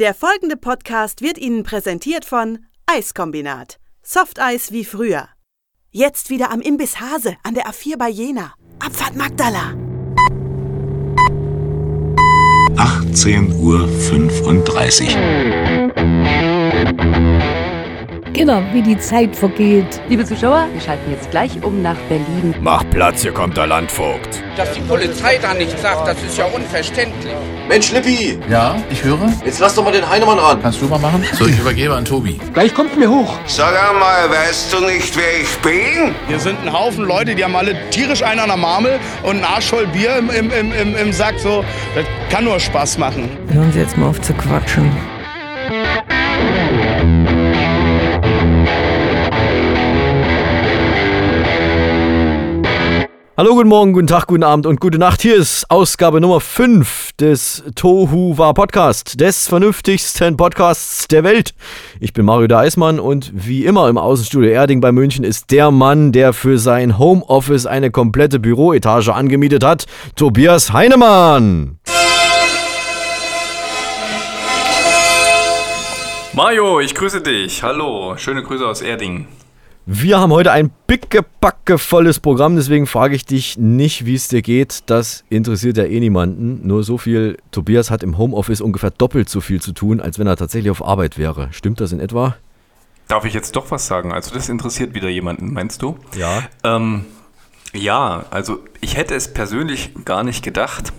Der folgende Podcast wird Ihnen präsentiert von Eiskombinat. Softeis wie früher. Jetzt wieder am Imbiss Hase an der A4 bei Jena. Abfahrt Magdala. 18.35 Uhr. Genau, wie die Zeit vergeht. Liebe Zuschauer, wir schalten jetzt gleich um nach Berlin. Mach Platz, hier kommt der Landvogt. Dass die Polizei da nichts sagt, das ist ja unverständlich. Mensch, Lippi! Ja, ich höre. Jetzt lass doch mal den Heinemann ran. Kannst du mal machen? So, ich übergebe an Tobi. Gleich kommt mir hoch. Sag einmal, weißt du nicht, wer ich bin? Hier sind ein Haufen Leute, die haben alle tierisch einen an der Marmel und ein Arsch voll Bier im, im, im, im Sack. So, das kann nur Spaß machen. Hören Sie jetzt mal auf zu quatschen. Hallo, guten Morgen, guten Tag, guten Abend und gute Nacht. Hier ist Ausgabe Nummer 5 des Tohu War Podcast, des vernünftigsten Podcasts der Welt. Ich bin Mario der und wie immer im Außenstudio Erding bei München ist der Mann, der für sein Homeoffice eine komplette Büroetage angemietet hat, Tobias Heinemann. Mario, ich grüße dich. Hallo, schöne Grüße aus Erding. Wir haben heute ein pickepackevolles Programm, deswegen frage ich dich nicht, wie es dir geht. Das interessiert ja eh niemanden. Nur so viel, Tobias hat im Homeoffice ungefähr doppelt so viel zu tun, als wenn er tatsächlich auf Arbeit wäre. Stimmt das in etwa? Darf ich jetzt doch was sagen? Also das interessiert wieder jemanden, meinst du? Ja. Ähm, ja, also ich hätte es persönlich gar nicht gedacht.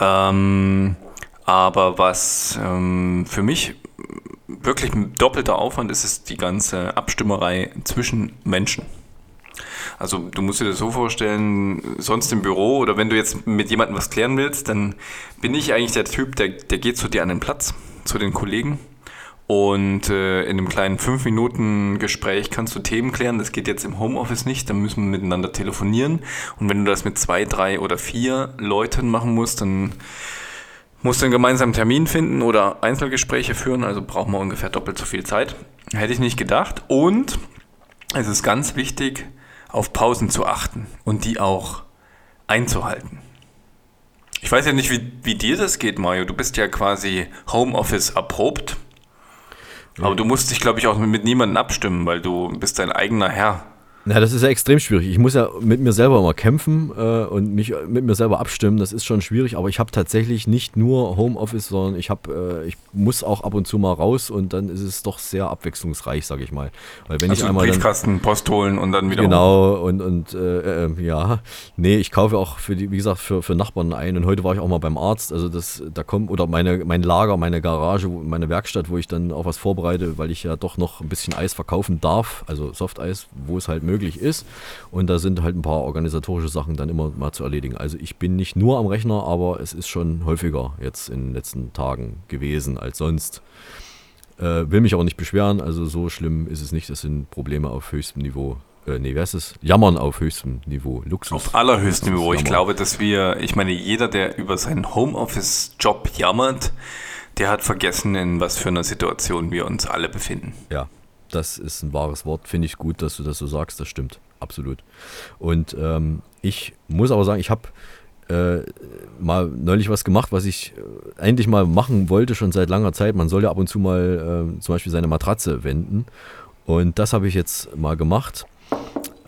Ähm, aber was ähm, für mich wirklich ein doppelter Aufwand ist es die ganze Abstimmerei zwischen Menschen. Also du musst dir das so vorstellen, sonst im Büro oder wenn du jetzt mit jemandem was klären willst, dann bin ich eigentlich der Typ, der, der geht zu dir an den Platz, zu den Kollegen und äh, in einem kleinen 5-Minuten-Gespräch kannst du Themen klären. Das geht jetzt im Homeoffice nicht, dann müssen wir miteinander telefonieren und wenn du das mit zwei, drei oder vier Leuten machen musst, dann musste einen gemeinsamen Termin finden oder Einzelgespräche führen, also braucht man ungefähr doppelt so viel Zeit. Hätte ich nicht gedacht. Und es ist ganz wichtig, auf Pausen zu achten und die auch einzuhalten. Ich weiß ja nicht, wie, wie dir das geht, Mario. Du bist ja quasi Homeoffice erprobt. Aber du musst dich, glaube ich, auch mit niemandem abstimmen, weil du bist dein eigener Herr. Na, das ist ja extrem schwierig. Ich muss ja mit mir selber immer kämpfen äh, und mich mit mir selber abstimmen. Das ist schon schwierig, aber ich habe tatsächlich nicht nur Homeoffice, sondern ich habe, äh, ich muss auch ab und zu mal raus und dann ist es doch sehr abwechslungsreich, sage ich mal. Weil wenn also ich einmal Briefkasten, dann, Post holen und dann wieder genau und und äh, äh, ja, nee, ich kaufe auch für die, wie gesagt, für, für Nachbarn ein. Und heute war ich auch mal beim Arzt. Also das, da kommt oder meine mein Lager, meine Garage, meine Werkstatt, wo ich dann auch was vorbereite, weil ich ja doch noch ein bisschen Eis verkaufen darf, also Softeis, wo es halt möglich möglich ist. Und da sind halt ein paar organisatorische Sachen dann immer mal zu erledigen. Also ich bin nicht nur am Rechner, aber es ist schon häufiger jetzt in den letzten Tagen gewesen als sonst. Äh, will mich auch nicht beschweren, also so schlimm ist es nicht. Das sind Probleme auf höchstem Niveau. Äh, nee, wer ist es? Jammern auf höchstem Niveau. Luxus. Auf allerhöchstem Niveau. Ich glaube, dass wir, ich meine, jeder, der über seinen Homeoffice-Job jammert, der hat vergessen, in was für einer Situation wir uns alle befinden. Ja, das ist ein wahres Wort. Finde ich gut, dass du das so sagst. Das stimmt. Absolut. Und ähm, ich muss aber sagen, ich habe äh, mal neulich was gemacht, was ich äh, eigentlich mal machen wollte, schon seit langer Zeit. Man soll ja ab und zu mal äh, zum Beispiel seine Matratze wenden. Und das habe ich jetzt mal gemacht.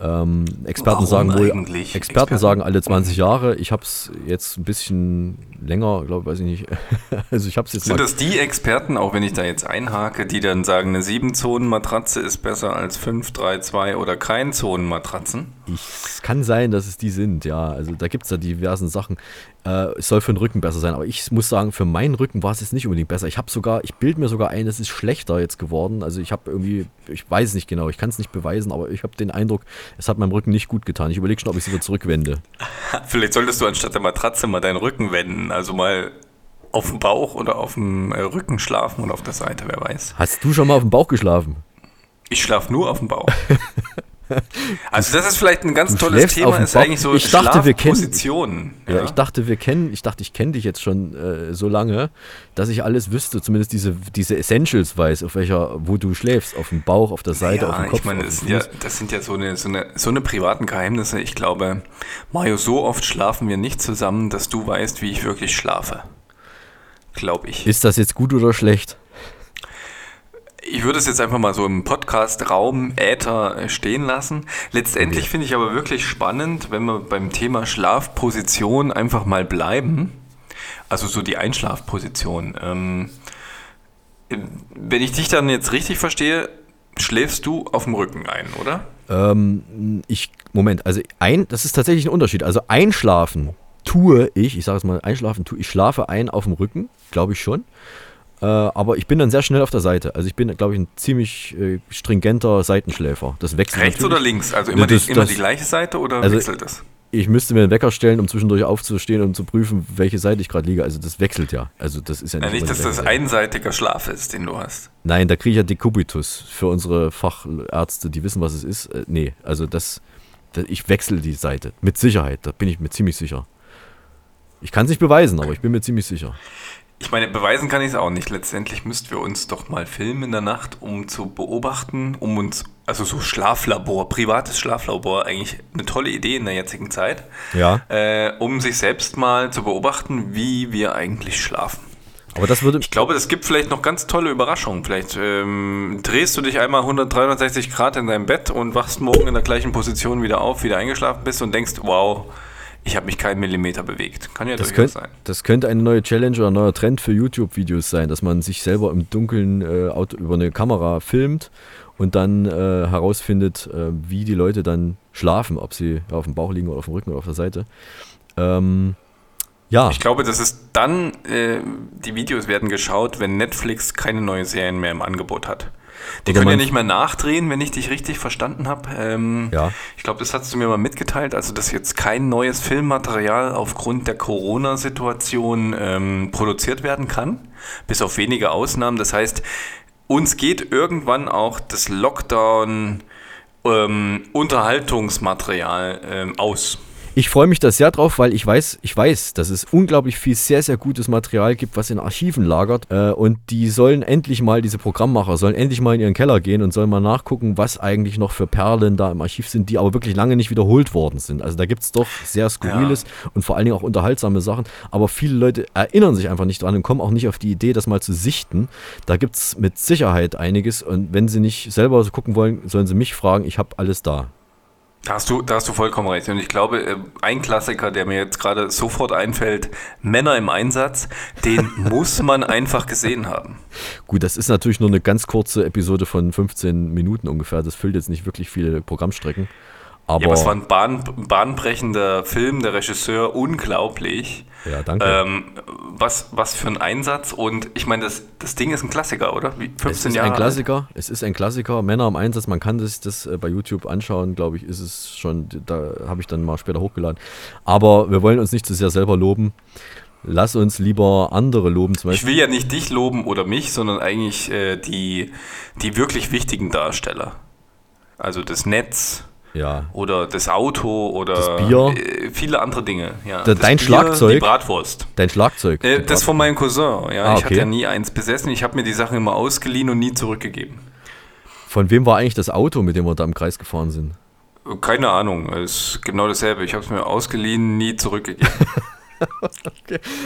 Ähm, Experten Warum sagen wohl, Experten, Experten, sagen alle 20 Jahre. Ich habe es jetzt ein bisschen länger, glaube weiß ich nicht. also ich habe jetzt Sind das die Experten, auch wenn ich da jetzt einhake, die dann sagen, eine 7-Zonen-Matratze ist besser als 5, 3, 2 oder kein Zonen-Matratzen? Es kann sein, dass es die sind, ja. Also da gibt es ja diversen Sachen. Äh, es soll für den Rücken besser sein, aber ich muss sagen, für meinen Rücken war es jetzt nicht unbedingt besser. Ich habe sogar, ich bilde mir sogar ein, es ist schlechter jetzt geworden. Also ich habe irgendwie, ich weiß es nicht genau, ich kann es nicht beweisen, aber ich habe den Eindruck, es hat meinem Rücken nicht gut getan. Ich überlege schon, ob ich es wieder zurückwende. Vielleicht solltest du anstatt der Matratze mal deinen Rücken wenden, also mal auf dem Bauch oder auf dem äh, Rücken schlafen und auf der Seite, wer weiß. Hast du schon mal auf dem Bauch geschlafen? Ich schlafe nur auf dem Bauch. Also das ist vielleicht ein ganz tolles Thema, ist eigentlich so ich dachte, wir kennen, ja. ja. ich dachte, wir kennen, ich dachte, ich kenne dich jetzt schon äh, so lange, dass ich alles wüsste, zumindest diese, diese Essentials weiß, auf welcher, wo du schläfst, auf dem Bauch, auf der Seite, ja, auf dem Kopf. Ich meine, das, ja, das sind ja so eine, so, eine, so eine privaten Geheimnisse. Ich glaube, Mario, so oft schlafen wir nicht zusammen, dass du weißt, wie ich wirklich schlafe. glaube ich. Ist das jetzt gut oder schlecht? Ich würde es jetzt einfach mal so im Podcast-Raum Äther äh, stehen lassen. Letztendlich finde ich aber wirklich spannend, wenn wir beim Thema Schlafposition einfach mal bleiben. Also so die Einschlafposition. Ähm, wenn ich dich dann jetzt richtig verstehe, schläfst du auf dem Rücken ein, oder? Ähm, ich, Moment, also ein, das ist tatsächlich ein Unterschied. Also einschlafen tue ich, ich sage es mal, einschlafen tue ich, schlafe ein auf dem Rücken, glaube ich schon. Äh, aber ich bin dann sehr schnell auf der Seite. Also ich bin, glaube ich, ein ziemlich äh, stringenter Seitenschläfer. Das wechselt Rechts natürlich. oder links? Also immer, Das- die, immer das- die gleiche Seite oder Also- wechselt das? Ich müsste mir einen Wecker stellen, um zwischendurch aufzustehen und zu prüfen, welche Seite ich gerade liege. Also das wechselt ja. Also das ist ja Ja, nicht, nicht, immer dass das einseitiger Schlaf ist, den du hast. Nein, da kriege ich ja Dekubitus für unsere Fachärzte, die wissen, was es ist. Äh, nee, also das, das, ich wechsle die Seite. Mit Sicherheit, da bin ich mir ziemlich sicher. Ich kann es nicht beweisen, aber ich bin mir ziemlich sicher. Ich meine, beweisen kann ich es auch nicht. Letztendlich müssten wir uns doch mal filmen in der Nacht, um zu beobachten, um uns, also so Schlaflabor, privates Schlaflabor, eigentlich eine tolle Idee in der jetzigen Zeit, Ja. äh, um sich selbst mal zu beobachten, wie wir eigentlich schlafen. Aber das würde. Ich glaube, es gibt vielleicht noch ganz tolle Überraschungen. Vielleicht ähm, drehst du dich einmal 100, 360 Grad in deinem Bett und wachst morgen in der gleichen Position wieder auf, wieder eingeschlafen bist und denkst, wow, ich habe mich keinen Millimeter bewegt. Kann ja Das, durchaus sein. das könnte eine neue Challenge oder ein neuer Trend für YouTube-Videos sein, dass man sich selber im Dunkeln äh, Auto, über eine Kamera filmt und dann äh, herausfindet, äh, wie die Leute dann schlafen, ob sie auf dem Bauch liegen oder auf dem Rücken oder auf der Seite. Ähm, ja, Ich glaube, das ist dann, äh, die Videos werden geschaut, wenn Netflix keine neuen Serien mehr im Angebot hat. Die können ja nicht mehr nachdrehen, wenn ich dich richtig verstanden habe. Ähm, Ja. Ich glaube, das hast du mir mal mitgeteilt, also dass jetzt kein neues Filmmaterial aufgrund der Corona-Situation ähm, produziert werden kann, bis auf wenige Ausnahmen. Das heißt, uns geht irgendwann auch das Lockdown ähm, Unterhaltungsmaterial ähm, aus. Ich freue mich da sehr drauf, weil ich weiß, ich weiß, dass es unglaublich viel sehr, sehr gutes Material gibt, was in Archiven lagert. Äh, und die sollen endlich mal, diese Programmmacher, sollen endlich mal in ihren Keller gehen und sollen mal nachgucken, was eigentlich noch für Perlen da im Archiv sind, die aber wirklich lange nicht wiederholt worden sind. Also da gibt es doch sehr skurriles und vor allen Dingen auch unterhaltsame Sachen. Aber viele Leute erinnern sich einfach nicht dran und kommen auch nicht auf die Idee, das mal zu sichten. Da gibt es mit Sicherheit einiges. Und wenn sie nicht selber so gucken wollen, sollen sie mich fragen. Ich habe alles da. Da hast, du, da hast du vollkommen recht. Und ich glaube, äh, ein Klassiker, der mir jetzt gerade sofort einfällt, Männer im Einsatz, den muss man einfach gesehen haben. Gut, das ist natürlich nur eine ganz kurze Episode von 15 Minuten ungefähr. Das füllt jetzt nicht wirklich viele Programmstrecken. Aber, ja, aber es war ein bahn, bahnbrechender Film, der Regisseur, unglaublich. Ja, danke. Ähm, was, was für ein Einsatz. Und ich meine, das, das Ding ist ein Klassiker, oder? Wie, 15 es ist Jahre ein alt. Klassiker. Es ist ein Klassiker. Männer im Einsatz. Man kann sich das äh, bei YouTube anschauen, glaube ich, ist es schon. Da habe ich dann mal später hochgeladen. Aber wir wollen uns nicht zu sehr selber loben. Lass uns lieber andere loben. Zum Ich will ja nicht dich loben oder mich, sondern eigentlich äh, die, die wirklich wichtigen Darsteller. Also das Netz, Ja. oder das Auto oder Das Bier. äh, viele andere Dinge. Ja. Da- dein Bier, Schlagzeug. Die Bratwurst. Dein Schlagzeug. Äh, das von meinem Cousin. Ja. Ah, Ich hatte okay. ja nie eins besessen. Ich habe mir die Sachen immer ausgeliehen und nie zurückgegeben. Von wem war eigentlich das Auto, mit dem wir da im Kreis gefahren sind? Keine Ahnung. Es ist genau dasselbe. Ich habe es mir ausgeliehen, nie zurückgegeben.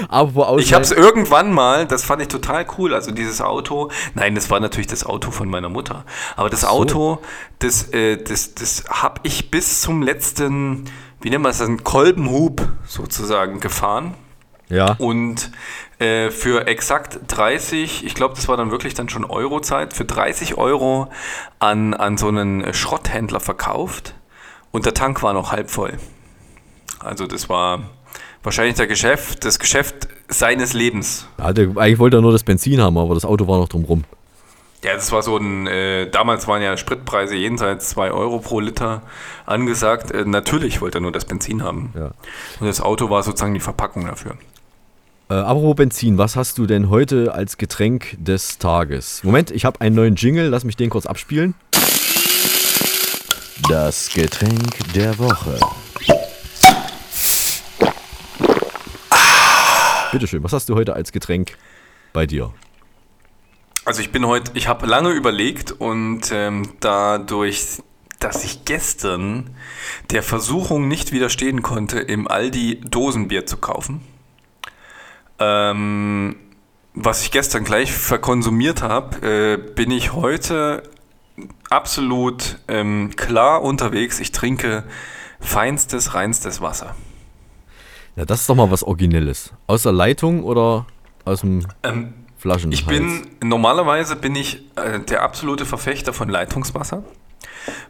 Aber wo Ich habe es irgendwann mal, das fand ich total cool, also dieses Auto, nein, das war natürlich das Auto von meiner Mutter, aber das so. Auto, das, äh, das, das habe ich bis zum letzten, wie nennt man das, einen Kolbenhub sozusagen gefahren Ja. und äh, für exakt 30, ich glaube, das war dann wirklich dann schon Eurozeit, für 30 Euro an, an so einen Schrotthändler verkauft und der Tank war noch halb voll. Also das war wahrscheinlich der Geschäft, das Geschäft seines Lebens. Ja, der, eigentlich wollte er nur das Benzin haben, aber das Auto war noch drumrum. Ja, das war so ein, äh, damals waren ja Spritpreise jenseits 2 Euro pro Liter angesagt. Äh, natürlich wollte er nur das Benzin haben. Ja. Und das Auto war sozusagen die Verpackung dafür. Äh, apropos Benzin, was hast du denn heute als Getränk des Tages? Moment, ich habe einen neuen Jingle, lass mich den kurz abspielen. Das Getränk der Woche. Bitteschön, was hast du heute als Getränk bei dir? Also ich bin heute, ich habe lange überlegt und ähm, dadurch, dass ich gestern der Versuchung nicht widerstehen konnte, im Aldi Dosenbier zu kaufen, ähm, was ich gestern gleich verkonsumiert habe, äh, bin ich heute absolut ähm, klar unterwegs. Ich trinke feinstes, reinstes Wasser. Ja, das ist doch mal was Originelles. Aus der Leitung oder aus dem Ähm, Flaschen? Ich bin, normalerweise bin ich äh, der absolute Verfechter von Leitungswasser,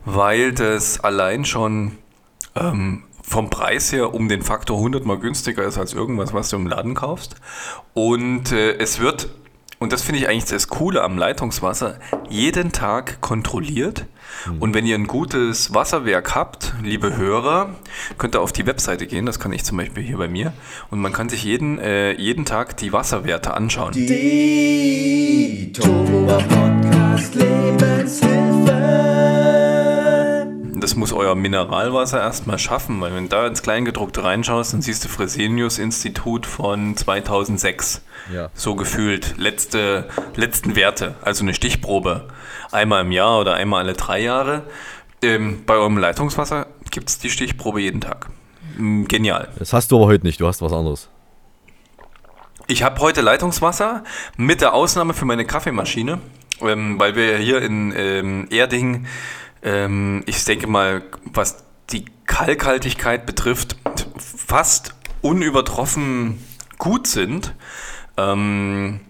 weil das allein schon ähm, vom Preis her um den Faktor 100 mal günstiger ist als irgendwas, was du im Laden kaufst. Und äh, es wird, und das finde ich eigentlich das Coole am Leitungswasser, jeden Tag kontrolliert. Und wenn ihr ein gutes Wasserwerk habt, liebe Hörer, könnt ihr auf die Webseite gehen, das kann ich zum Beispiel hier bei mir, und man kann sich jeden, äh, jeden Tag die Wasserwerte anschauen. Die Turbo Podcast Lebenshilfe. Das muss euer Mineralwasser erstmal schaffen, weil wenn du da ins Kleingedruckte reinschaust, dann siehst du Fresenius-Institut von 2006. Ja. So gefühlt letzte, letzten Werte, also eine Stichprobe. Einmal im Jahr oder einmal alle drei Jahre. Ähm, bei eurem Leitungswasser gibt es die Stichprobe jeden Tag. Mm, Genial. Das hast du aber heute nicht, du hast was anderes. Ich habe heute Leitungswasser mit der Ausnahme für meine Kaffeemaschine, ähm, weil wir hier in ähm, Erding, ähm, ich denke mal, was die Kalkhaltigkeit betrifft, fast unübertroffen gut sind. Ähm,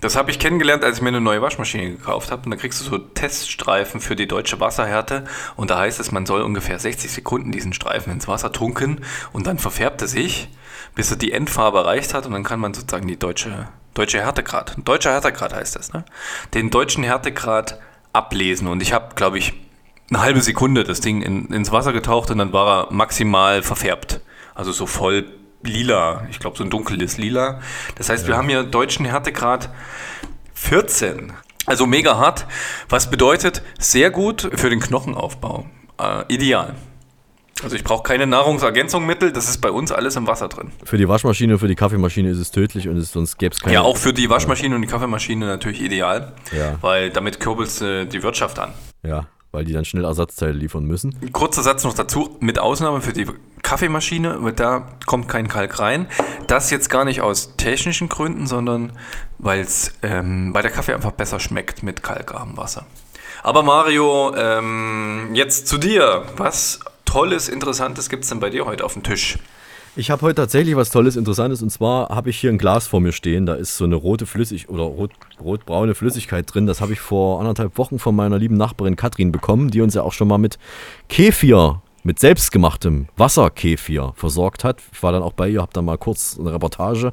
das habe ich kennengelernt, als ich mir eine neue Waschmaschine gekauft habe. Und da kriegst du so Teststreifen für die deutsche Wasserhärte. Und da heißt es, man soll ungefähr 60 Sekunden diesen Streifen ins Wasser tunken und dann verfärbt er sich, bis er die Endfarbe erreicht hat. Und dann kann man sozusagen die deutsche, deutsche Härtegrad, deutscher Härtegrad heißt das, ne? den deutschen Härtegrad ablesen. Und ich habe, glaube ich, eine halbe Sekunde das Ding in, ins Wasser getaucht und dann war er maximal verfärbt. Also so voll lila. Ich glaube, so ein dunkles Lila. Das heißt, wir haben hier deutschen Härtegrad 14. Also mega hart. Was bedeutet sehr gut für den Knochenaufbau. Äh, ideal. Also ich brauche keine Nahrungsergänzungsmittel, das ist bei uns alles im Wasser drin. Für die Waschmaschine, für die Kaffeemaschine ist es tödlich und es, sonst gäbe es keine. Ja, auch für die Waschmaschine und die Kaffeemaschine natürlich ideal, Ja. weil damit kurbelst du die Wirtschaft an. Ja, weil die dann schnell Ersatzteile liefern müssen. Kurzer Satz noch dazu, mit Ausnahme für die Kaffeemaschine, weil da kommt kein Kalk rein. Das jetzt gar nicht aus technischen Gründen, sondern weil es ähm, bei der Kaffee einfach besser schmeckt mit kalkarmem Wasser. Aber Mario, ähm, jetzt zu dir. Was Tolles, Interessantes gibt es denn bei dir heute auf dem Tisch? Ich habe heute tatsächlich was Tolles, Interessantes und zwar habe ich hier ein Glas vor mir stehen. Da ist so eine rote Flüssig oder rot, rotbraune Flüssigkeit drin. Das habe ich vor anderthalb Wochen von meiner lieben Nachbarin Katrin bekommen, die uns ja auch schon mal mit Kefir, mit selbstgemachtem Wasserkefir versorgt hat. Ich war dann auch bei ihr, habe dann mal kurz eine Reportage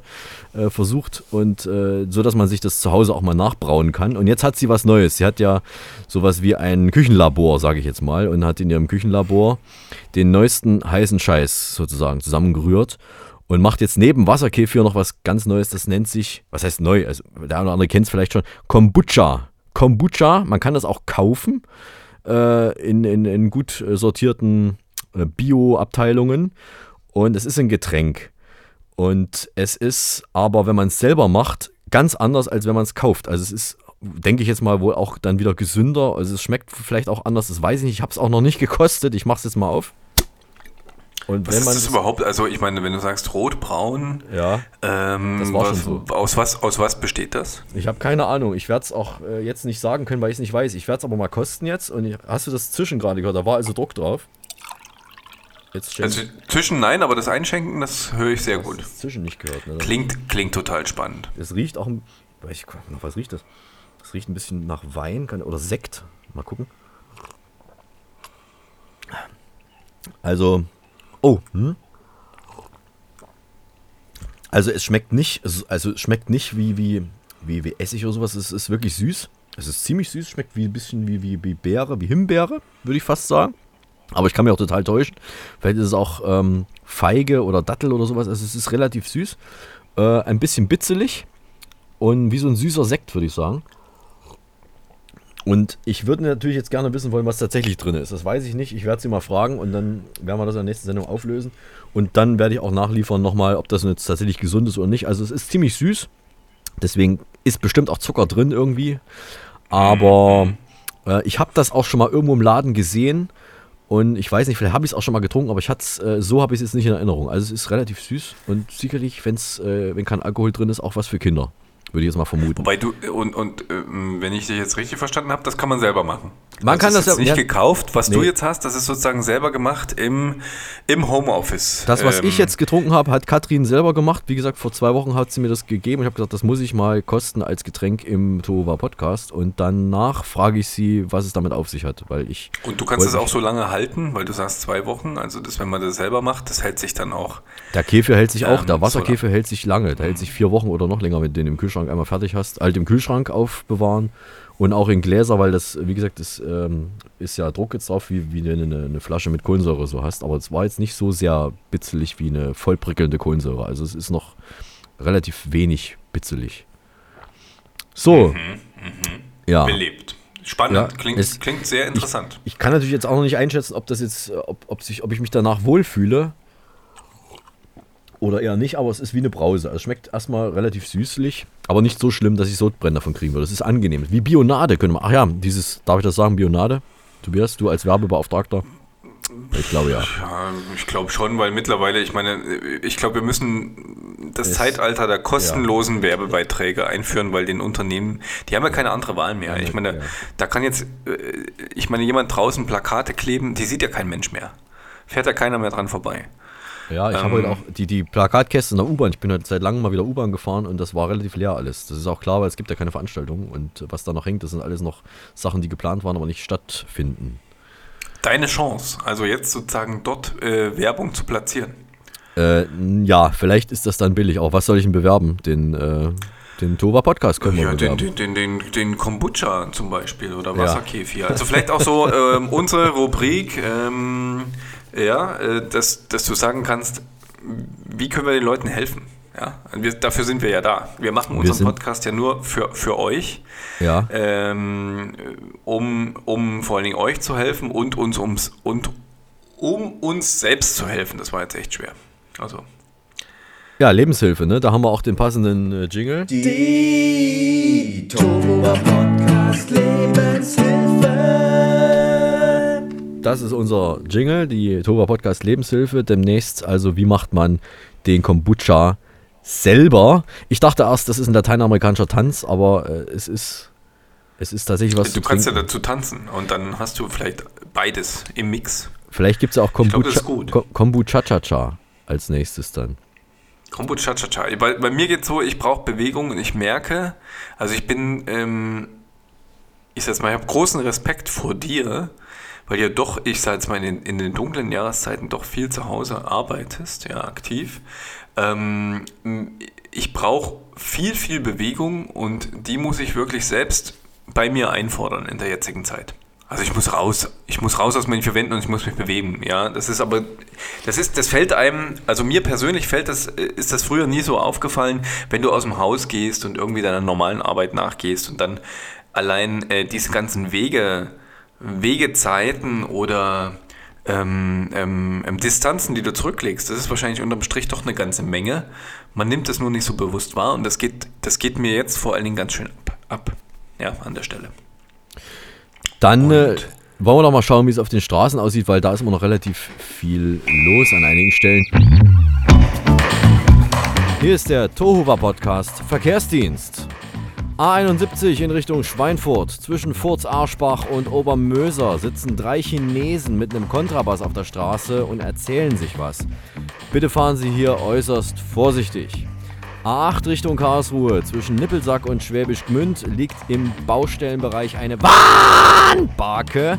äh, versucht und äh, so, dass man sich das zu Hause auch mal nachbrauen kann. Und jetzt hat sie was Neues. Sie hat ja sowas wie ein Küchenlabor, sage ich jetzt mal, und hat in ihrem Küchenlabor den neuesten heißen Scheiß sozusagen zusammengerührt und macht jetzt neben Wasserkefir noch was ganz Neues. Das nennt sich, was heißt neu? Also der eine oder andere kennt es vielleicht schon, Kombucha. Kombucha, man kann das auch kaufen äh, in, in, in gut sortierten äh, Bio-Abteilungen und es ist ein Getränk. Und es ist aber, wenn man es selber macht, ganz anders, als wenn man es kauft. Also es ist, denke ich jetzt mal, wohl auch dann wieder gesünder. Also es schmeckt vielleicht auch anders, das weiß ich nicht. Ich habe es auch noch nicht gekostet. Ich mache es jetzt mal auf. Und Was wenn ist man das überhaupt? Also ich meine, wenn du sagst rot-braun, Ja, ähm, das war was, schon aus, was, aus was besteht das? ich habe keine Ahnung. Ich werde es auch äh, jetzt nicht sagen können, weil ich es nicht weiß. Ich werde es aber mal kosten jetzt. Und ich, hast du das Zwischen gerade gehört? Da war also Druck drauf. Also zwischen nein, aber das Einschenken, das höre ich sehr gut. das Zwischen nicht gehört. Ne? Klingt, klingt total spannend. Es riecht auch, ich, was riecht das? Das riecht ein bisschen nach Wein kann, oder Sekt. Mal gucken. Also, oh, hm? Also es schmeckt nicht, also es schmeckt nicht wie, wie, wie, wie Essig oder sowas. Es ist wirklich süß. Es ist ziemlich süß, schmeckt wie ein bisschen wie, wie, wie Beere, wie Himbeere, würde ich fast sagen. Aber ich kann mich auch total täuschen. Vielleicht ist es auch ähm, Feige oder Dattel oder sowas. Also es ist relativ süß. Äh, ein bisschen bitzelig. Und wie so ein süßer Sekt, würde ich sagen. Und ich würde natürlich jetzt gerne wissen wollen, was tatsächlich drin ist. Das weiß ich nicht. Ich werde sie mal fragen und dann werden wir das in der nächsten Sendung auflösen. Und dann werde ich auch nachliefern nochmal, ob das jetzt tatsächlich gesund ist oder nicht. Also es ist ziemlich süß. Deswegen ist bestimmt auch Zucker drin irgendwie. Aber äh, ich habe das auch schon mal irgendwo im Laden gesehen. Und ich weiß nicht, vielleicht habe ich es auch schon mal getrunken, aber ich hat's, äh, so habe ich es jetzt nicht in Erinnerung. Also es ist relativ süß und sicherlich, wenn's, äh, wenn kein Alkohol drin ist, auch was für Kinder. Würde ich jetzt mal vermuten. Wobei du, und, und ähm, wenn ich dich jetzt richtig verstanden habe, das kann man selber machen. Man kann ist das jetzt ja- nicht gekauft. Was du Nee. jetzt hast, das ist sozusagen selber gemacht im, im Homeoffice. Das, was Ähm, ich jetzt getrunken habe, hat Katrin selber gemacht. Wie gesagt, vor zwei Wochen hat sie mir das gegeben. Ich habe gesagt, das muss ich mal kosten als Getränk im Tova Podcast. Und danach frage ich sie, was es damit auf sich hat. Weil ich. Und du kannst es auch so lange halten, weil du sagst zwei Wochen. Also das, wenn man das selber macht, das hält sich dann auch. Der Käfer hält sich auch, Ähm, der so Wasserkäfer hält sich lange. Der hält sich vier Wochen oder noch länger, wenn du den im Kühlschrank einmal fertig hast. Halt im Kühlschrank aufbewahren und auch in Gläser, weil das, wie gesagt, das ähm, ist ja Druck jetzt drauf, wie, wie du eine, eine Flasche mit Kohlensäure so hast. Aber es war jetzt nicht so sehr bitzelig wie eine voll prickelnde Kohlensäure. Also es ist noch relativ wenig bitzelig. So. Ja. Belebt. Spannend. Ja, klingt, es- klingt sehr interessant. Ich kann natürlich jetzt auch noch nicht einschätzen, ob das jetzt, äh, ob, ob, sich, ob ich mich danach wohlfühle. Oder eher nicht, aber es ist wie eine Brause. Also Es schmeckt erstmal relativ süßlich, aber nicht so schlimm, dass ich Sodbrennen davon kriegen würde. Es ist angenehm. Wie Bionade können wir. Ach ja, dieses, darf ich das sagen, Bionade? Tobias, du als Werbebeauftragter? Ich glaube ja. Ja, ich glaube schon, weil mittlerweile, ich meine, ich glaube, wir müssen das Es- Zeitalter der kostenlosen Werbebeiträge einführen, weil den Unternehmen, die haben ja keine andere Wahl mehr. Ich meine, ja. da kann jetzt, äh, ich meine, jemand draußen Plakate kleben, die sieht ja kein Mensch mehr. Fährt ja keiner mehr dran vorbei. Ja, ich Ähm, habe heute auch die, die Plakatkäste in der U-Bahn. Ich bin heute seit langem mal wieder U-Bahn gefahren und das war relativ leer alles. Das ist auch klar, weil es gibt ja keine Veranstaltungen und was da noch hängt, das sind alles noch Sachen, die geplant waren, aber nicht stattfinden. Deine Chance, also jetzt sozusagen dort äh, Werbung zu platzieren. Äh, ja, vielleicht ist das dann billig. Auch was soll ich denn bewerben? Den, äh, den Tova Podcast können wir Ja, den, den, den, den, den Kombucha zum Beispiel oder Ja. Wasserkefir. Also vielleicht auch so ähm, unsere Rubrik, ähm, ja, äh, dass, dass du sagen kannst, wie können wir den Leuten helfen? Ja, wir, dafür sind wir ja da. Wir machen Wir unseren sind- Podcast ja nur für, für euch, Ja. ähm, um, um vor allen Dingen euch zu helfen und uns ums und um uns selbst zu helfen. Das war jetzt echt schwer. Also ja, Lebenshilfe, ne? Da haben wir auch den passenden äh, Jingle. Die Tohuwa Podcast Lebenshilfe. Das ist unser Jingle, die Tova Podcast Lebenshilfe. Demnächst, also wie macht man den Kombucha selber? Ich dachte erst, das ist ein lateinamerikanischer Tanz, aber äh, es ist es ist tatsächlich was du zu kannst ja trinken. dazu tanzen und dann hast du vielleicht beides im Mix. Vielleicht gibt es ja auch Kombucha-Cha-Cha als nächstes dann. Kombucha, cha, cha. Bei, bei mir geht so, ich brauche Bewegung und ich merke, also ich bin, ähm, ich sag jetzt mal, ich habe großen Respekt vor dir, weil ja doch, ich sag jetzt mal, in in den dunklen Jahreszeiten doch viel zu Hause arbeitest, ja, aktiv. Ähm, ich brauche viel, viel Bewegung und die muss ich wirklich selbst bei mir einfordern in der jetzigen Zeit. Also ich muss raus, ich muss raus aus meinen vier Wänden und ich muss mich bewegen, ja. Das ist aber, das ist, das fällt einem, also mir persönlich fällt das, äh, ist das früher nie so aufgefallen, wenn du aus dem Haus gehst und irgendwie deiner normalen Arbeit nachgehst und dann allein äh, diese ganzen Wege, Wegezeiten oder ähm, ähm, ähm, Distanzen, die du zurücklegst, das ist wahrscheinlich unterm Strich doch eine ganze Menge. Man nimmt es nur nicht so bewusst wahr und das geht, das geht mir jetzt vor allen Dingen ganz schön ab, ab ja, an der Stelle. Dann äh, wollen wir doch mal schauen, wie es auf den Straßen aussieht, weil da ist immer noch relativ viel los an einigen Stellen. Hier ist der Tohuwa Podcast Verkehrsdienst. A71 in Richtung Schweinfurt. Zwischen Furz Arschbach und Obermöser sitzen drei Chinesen mit einem Kontrabass auf der Straße und erzählen sich was. Bitte fahren Sie hier äußerst vorsichtig. A8 Richtung Karlsruhe. Zwischen Nippelsack und Schwäbisch Gmünd liegt im Baustellenbereich eine Warnbarke.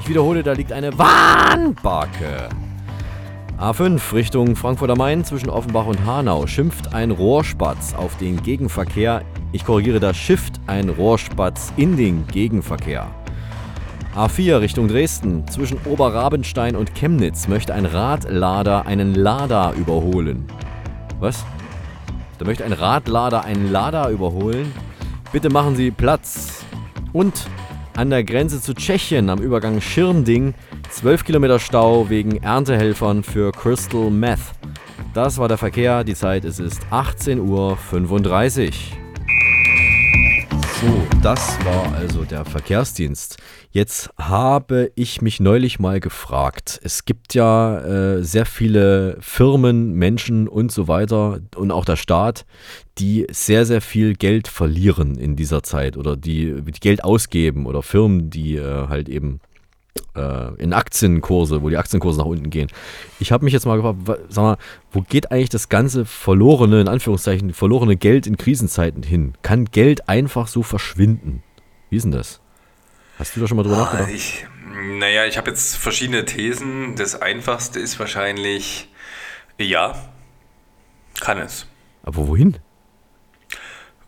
Ich wiederhole, da liegt eine Warnbarke. A5 Richtung Frankfurt am Main zwischen Offenbach und Hanau schimpft ein Rohrspatz auf den Gegenverkehr. Ich korrigiere, da schifft ein Rohrspatz in den Gegenverkehr. A4 Richtung Dresden zwischen Oberrabenstein und Chemnitz möchte ein Radlader einen Lada überholen. Was? Da möchte ein Radlader einen Lada überholen. Bitte machen Sie Platz. Und an der Grenze zu Tschechien am Übergang Schirnding 12 Kilometer Stau wegen Erntehelfern für Crystal Meth. Das war der Verkehr. Die Zeit es ist 18.35 Uhr. So, das war also der Verkehrsdienst. Jetzt habe ich mich neulich mal gefragt. Es gibt ja äh, sehr viele Firmen, Menschen und so weiter und auch der Staat, die sehr, sehr viel Geld verlieren in dieser Zeit oder die, die Geld ausgeben oder Firmen, die äh, halt eben äh, in Aktienkurse, wo die Aktienkurse nach unten gehen. Ich habe mich jetzt mal gefragt, sag mal, wo geht eigentlich das ganze verlorene, in Anführungszeichen, verlorene Geld in Krisenzeiten hin? Kann Geld einfach so verschwinden? Wie ist denn das? Hast du da schon mal drüber Ah, nachgedacht? Ich, naja, ich habe jetzt verschiedene Thesen. Das einfachste ist wahrscheinlich, ja, kann es. Aber wohin?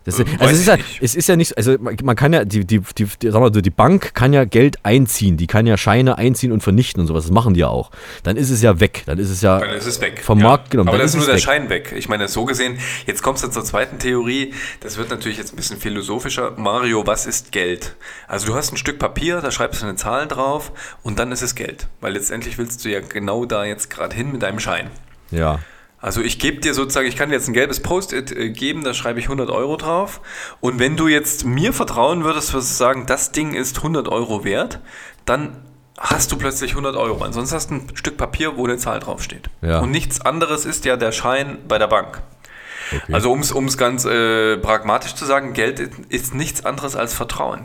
Das, Äh, also es ist, ja, nicht. es ist ja nicht, also man kann ja, die, die, die, die, sag mal, die Bank kann ja Geld einziehen, die kann ja Scheine einziehen und vernichten und sowas, das machen die ja auch. Dann ist es ja weg, dann ist es ja Dann ist es weg. vom ja. Markt genommen. Aber dann das ist nur der weg. Schein weg. Ich meine, so gesehen, jetzt kommst du zur zweiten Theorie. Das wird natürlich jetzt ein bisschen philosophischer. Mario, was ist Geld? Also du hast ein Stück Papier, da schreibst du eine Zahl drauf und dann ist es Geld. Weil letztendlich willst du ja genau da jetzt gerade hin mit deinem Schein. Ja. Also ich gebe dir sozusagen, ich kann dir jetzt ein gelbes Post-it äh, geben, da schreibe ich 100 Euro drauf. Und wenn du jetzt mir vertrauen würdest, würdest du sagen, das Ding ist 100 Euro wert, dann hast du plötzlich 100 Euro. Ansonsten hast du ein Stück Papier, wo eine Zahl draufsteht. Ja. Und nichts anderes ist ja der Schein bei der Bank. Okay. Also um es ganz äh, pragmatisch zu sagen, Geld ist nichts anderes als Vertrauen.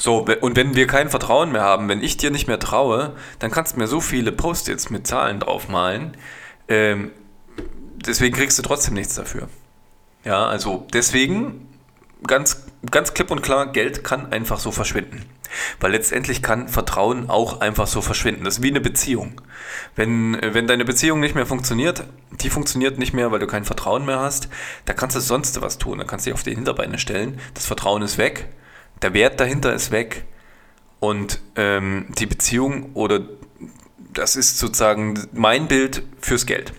So, und wenn wir kein Vertrauen mehr haben, wenn ich dir nicht mehr traue, dann kannst du mir so viele Post-its mit Zahlen draufmalen. Ähm, deswegen kriegst du trotzdem nichts dafür. Ja, also deswegen ganz, ganz klipp und klar, Geld kann einfach so verschwinden. Weil letztendlich kann Vertrauen auch einfach so verschwinden. Das ist wie eine Beziehung. Wenn, äh, wenn deine Beziehung nicht mehr funktioniert, die funktioniert nicht mehr, weil du kein Vertrauen mehr hast, da kannst du sonst was tun. Da kannst du dich auf die Hinterbeine stellen. Das Vertrauen ist weg. Der Wert dahinter ist weg. Und ähm, die Beziehung oder das ist sozusagen mein Bild fürs Geld.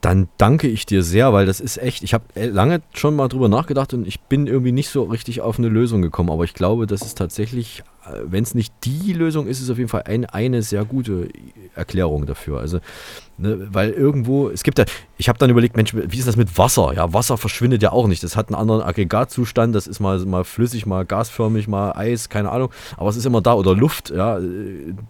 Dann danke ich dir sehr, weil das ist echt, ich habe lange schon mal drüber nachgedacht und ich bin irgendwie nicht so richtig auf eine Lösung gekommen, aber ich glaube, das ist tatsächlich, wenn es nicht die Lösung ist, ist es auf jeden Fall ein, eine sehr gute Erklärung dafür. Also, ne, weil irgendwo, es gibt ja, ich habe dann überlegt, Mensch, wie ist das mit Wasser? Ja, Wasser verschwindet ja auch nicht. Das hat einen anderen Aggregatzustand, das ist mal, mal flüssig, mal gasförmig, mal Eis, keine Ahnung, aber es ist immer da oder Luft, ja,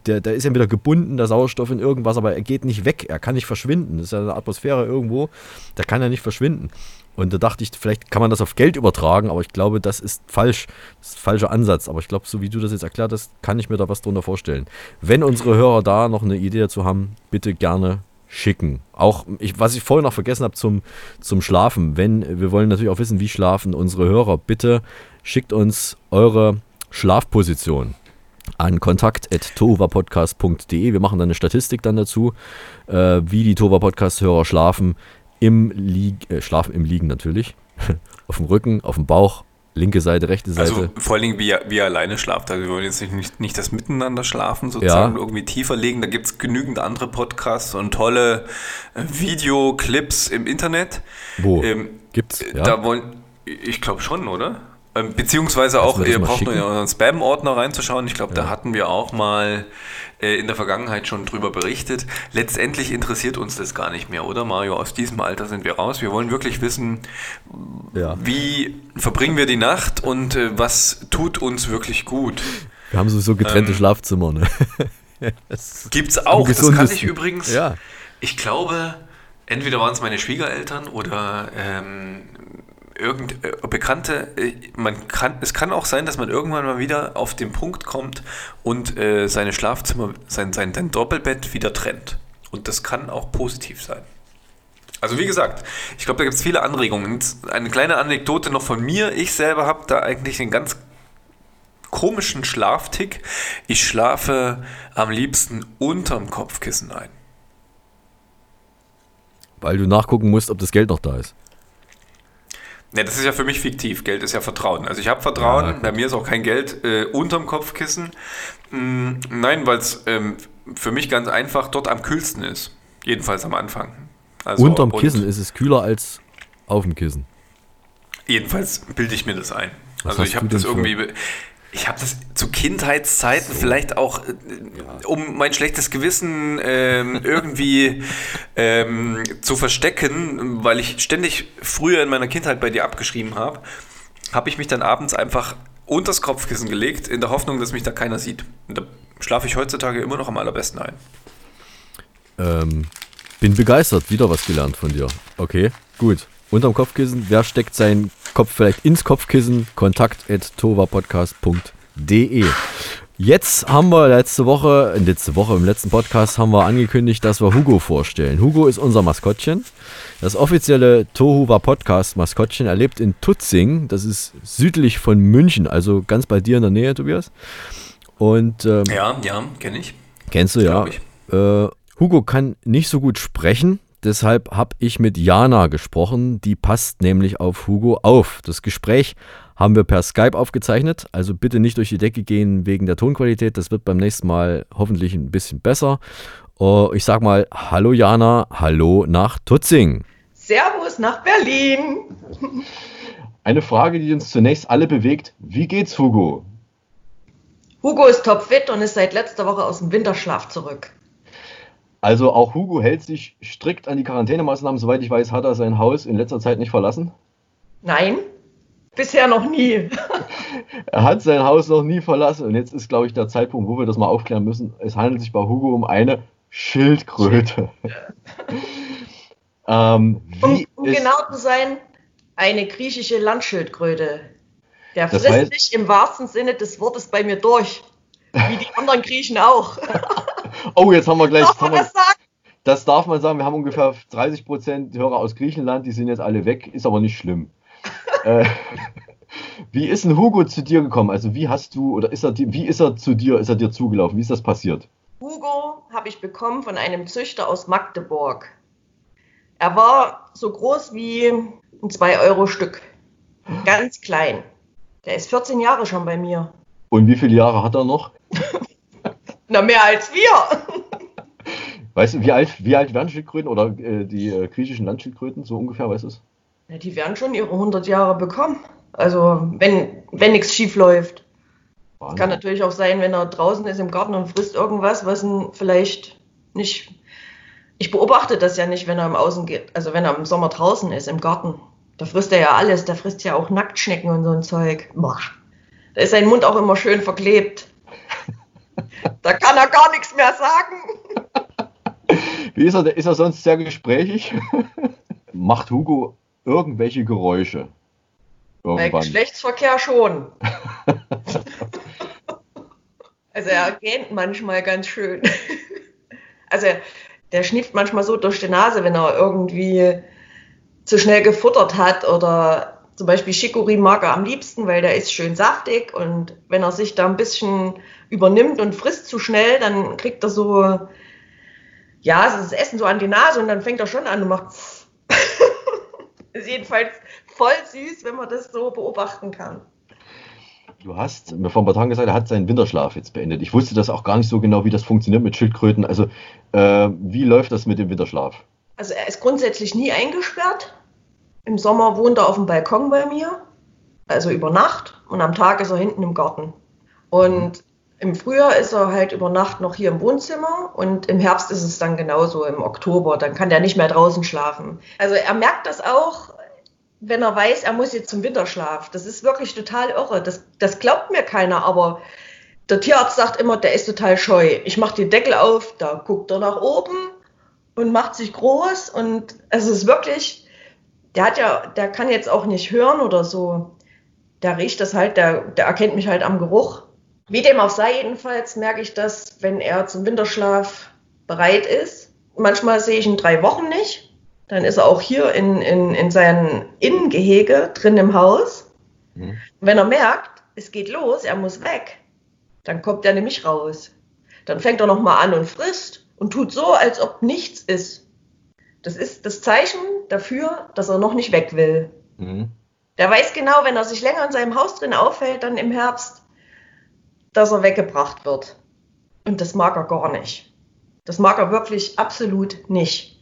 der, der ist ja wieder gebunden, der Sauerstoff in irgendwas, aber er geht nicht weg, er kann nicht verschwinden. Das ist ja eine Atmosphäre irgendwo, der kann ja nicht verschwinden. Und da dachte ich, vielleicht kann man das auf Geld übertragen, aber ich glaube, das ist falsch. Das ist ein falscher Ansatz. Aber ich glaube, so wie du das jetzt erklärt hast, kann ich mir da was drunter vorstellen. Wenn unsere Hörer da noch eine Idee dazu haben, bitte gerne schicken. Auch, ich, was ich vorhin noch vergessen habe zum, zum Schlafen. Wenn, wir wollen natürlich auch wissen, wie schlafen unsere Hörer. Bitte schickt uns eure Schlafposition an kontakt.tovapodcast.de. Wir machen dann eine Statistik dann dazu, äh, wie die Tova Podcast-Hörer schlafen. Im Lieg äh, schlafen im Liegen natürlich. auf dem Rücken, auf dem Bauch, linke Seite, rechte Seite. Also vor allen Dingen, wie wie ihr alleine schlaft. Also wir wollen jetzt nicht, nicht das Miteinander schlafen, sozusagen Ja. irgendwie tiefer legen. Da gibt es genügend andere Podcasts und tolle äh, Videoclips im Internet. Wo? Ähm, Gibt's? Ja. Da wollen, ich glaube schon, oder? Ähm, beziehungsweise auch, ihr braucht nur in euren Spam-Ordner reinzuschauen. Ich glaube, da hatten wir auch mal äh, in der Vergangenheit schon drüber berichtet. Letztendlich interessiert uns das gar nicht mehr, oder Mario? Aus diesem Alter sind wir raus. Wir wollen wirklich wissen, Ja. wie verbringen wir die Nacht und äh, was tut uns wirklich gut? Wir haben so, so getrennte Ähm, Schlafzimmer. Ne? Gibt's auch. Das kann ich übrigens. Ja. Ich glaube, entweder waren es meine Schwiegereltern oder ähm, irgend äh, Bekannte. Äh, man kann, es kann auch sein, dass man irgendwann mal wieder auf den Punkt kommt und äh, seine Schlafzimmer, sein, sein, sein Doppelbett wieder trennt. Und das kann auch positiv sein. Also wie gesagt, ich glaube, da gibt es viele Anregungen. Eine kleine Anekdote noch von mir. Ich selber habe da eigentlich einen ganz komischen Schlaftick. Ich schlafe am liebsten unterm Kopfkissen ein. Weil du nachgucken musst, ob das Geld noch da ist. Ne, das ist ja für mich fiktiv. Geld ist ja Vertrauen. Also ich habe Vertrauen, Ja, bei mir ist auch kein Geld äh, unterm Kopfkissen. Mm, nein, weil es ähm, für mich ganz einfach dort am kühlsten ist. Jedenfalls am Anfang. Also, Unterm Kissen ist es kühler als auf dem Kissen. Jedenfalls bilde ich mir das ein. Was also ich habe das irgendwie. be- Ich habe das zu Kindheitszeiten vielleicht auch, äh, um mein schlechtes Gewissen ähm, irgendwie ähm, zu verstecken, weil ich ständig früher in meiner Kindheit bei dir abgeschrieben habe, habe ich mich dann abends einfach unters Kopfkissen gelegt, in der Hoffnung, dass mich da keiner sieht. Und da schlafe ich heutzutage immer noch am allerbesten ein. Ähm, bin begeistert, wieder was gelernt von dir. Okay, gut. Unterm Kopfkissen, wer steckt seinen Kopf vielleicht ins Kopfkissen? Kontakt at tovapodcast.de. Jetzt haben wir letzte Woche, letzte Woche im letzten Podcast haben wir angekündigt, dass wir Hugo vorstellen. Hugo ist unser Maskottchen. Das offizielle Tohuwa Podcast Maskottchen. Er lebt in Tutzing, das ist südlich von München, also ganz bei dir in der Nähe, Tobias. Und ähm, ja, ja, kenne ich. Kennst du ja. Äh, Hugo kann nicht so gut sprechen, deshalb habe ich mit Jana gesprochen. Die passt nämlich auf Hugo auf. Das Gespräch haben wir per Skype aufgezeichnet, also bitte nicht durch die Decke gehen wegen der Tonqualität. Das wird beim nächsten Mal hoffentlich ein bisschen besser. Uh, ich sag mal, hallo Jana, hallo nach Tutzing. Servus nach Berlin. Eine Frage, die uns zunächst alle bewegt. Wie geht's Hugo? Hugo ist topfit und ist seit letzter Woche aus dem Winterschlaf zurück. Also auch Hugo hält sich strikt an die Quarantänemaßnahmen. Soweit ich weiß, hat er sein Haus in letzter Zeit nicht verlassen. Nein, bisher noch nie. er hat sein Haus noch nie verlassen. Und jetzt ist, glaube ich, der Zeitpunkt, wo wir das mal aufklären müssen. Es handelt sich bei Hugo um eine Schildkröte. ähm, um, um genau zu sein, eine griechische Landschildkröte. Der frisst heißt, sich im wahrsten Sinne des Wortes bei mir durch. Wie die anderen Griechen auch. oh, jetzt haben wir gleich. Darf wir, das darf man sagen. Wir haben ungefähr 30 Prozent Hörer aus Griechenland, die sind jetzt alle weg, ist aber nicht schlimm. äh, wie ist ein Hugo zu dir gekommen? Also wie hast du oder ist er wie ist er zu dir? Ist er dir zugelaufen? Wie ist das passiert? Hugo habe ich bekommen von einem Züchter aus Magdeburg. Er war so groß wie ein 2-Euro-Stück. Ganz klein. Der ist 14 Jahre schon bei mir. Und wie viele Jahre hat er noch? Na, mehr als wir. Weißt du, wie alt, wie alt werden Schildkröten oder äh, die äh, griechischen Landschildkröten, so ungefähr, weißt du es? Ja, die werden schon ihre 100 Jahre bekommen. Also, wenn, wenn nichts schief läuft. Es kann natürlich auch sein, wenn er draußen ist im Garten und frisst irgendwas, was ihn vielleicht nicht. Ich beobachte das ja nicht, wenn er im Außen geht, also wenn er im Sommer draußen ist, im Garten. Da frisst er ja alles, der frisst ja auch Nacktschnecken und so ein Zeug. Boah. Da ist sein Mund auch immer schön verklebt. Da kann er gar nichts mehr sagen. Wie ist er? Ist er sonst sehr gesprächig? Macht Hugo irgendwelche Geräusche? Irgendwann. Bei Geschlechtsverkehr schon. also er gähnt manchmal ganz schön. also der schnifft manchmal so durch die Nase, wenn er irgendwie zu schnell gefuttert hat oder zum Beispiel Chicorée mag er am liebsten, weil der ist schön saftig und wenn er sich da ein bisschen übernimmt und frisst zu schnell, dann kriegt er so, ja, das Essen so an die Nase und dann fängt er schon an und macht. ist jedenfalls voll süß, wenn man das so beobachten kann. Du hast mir vor ein paar Tagen gesagt, er hat seinen Winterschlaf jetzt beendet. Ich wusste das auch gar nicht so genau, wie das funktioniert mit Schildkröten. Also, äh, wie läuft das mit dem Winterschlaf? Also, er ist grundsätzlich nie eingesperrt. Im Sommer wohnt er auf dem Balkon bei mir, also über Nacht, und am Tag ist er hinten im Garten. Und im Frühjahr ist er halt über Nacht noch hier im Wohnzimmer und im Herbst ist es dann genauso im Oktober. Dann kann der nicht mehr draußen schlafen. Also er merkt das auch, wenn er weiß, er muss jetzt zum Winterschlaf. Das ist wirklich total irre. Das, das glaubt mir keiner, aber der Tierarzt sagt immer, der ist total scheu. Ich mache den Deckel auf, da guckt er nach oben und macht sich groß und es ist wirklich, der hat ja, der kann jetzt auch nicht hören oder so. Der riecht das halt, der, der erkennt mich halt am Geruch. Wie dem auch sei, jedenfalls merke ich das, wenn er zum Winterschlaf bereit ist. Manchmal sehe ich ihn drei Wochen nicht. Dann ist er auch hier in, in, in seinem Innengehege drin im Haus. Mhm. Wenn er merkt, es geht los, er muss weg, dann kommt er nämlich raus. Dann fängt er nochmal an und frisst und tut so, als ob nichts ist. Das ist das Zeichen dafür, dass er noch nicht weg will. Mhm. Der weiß genau, wenn er sich länger in seinem Haus drin aufhält, dann im Herbst, dass er weggebracht wird. Und das mag er gar nicht. Das mag er wirklich absolut nicht.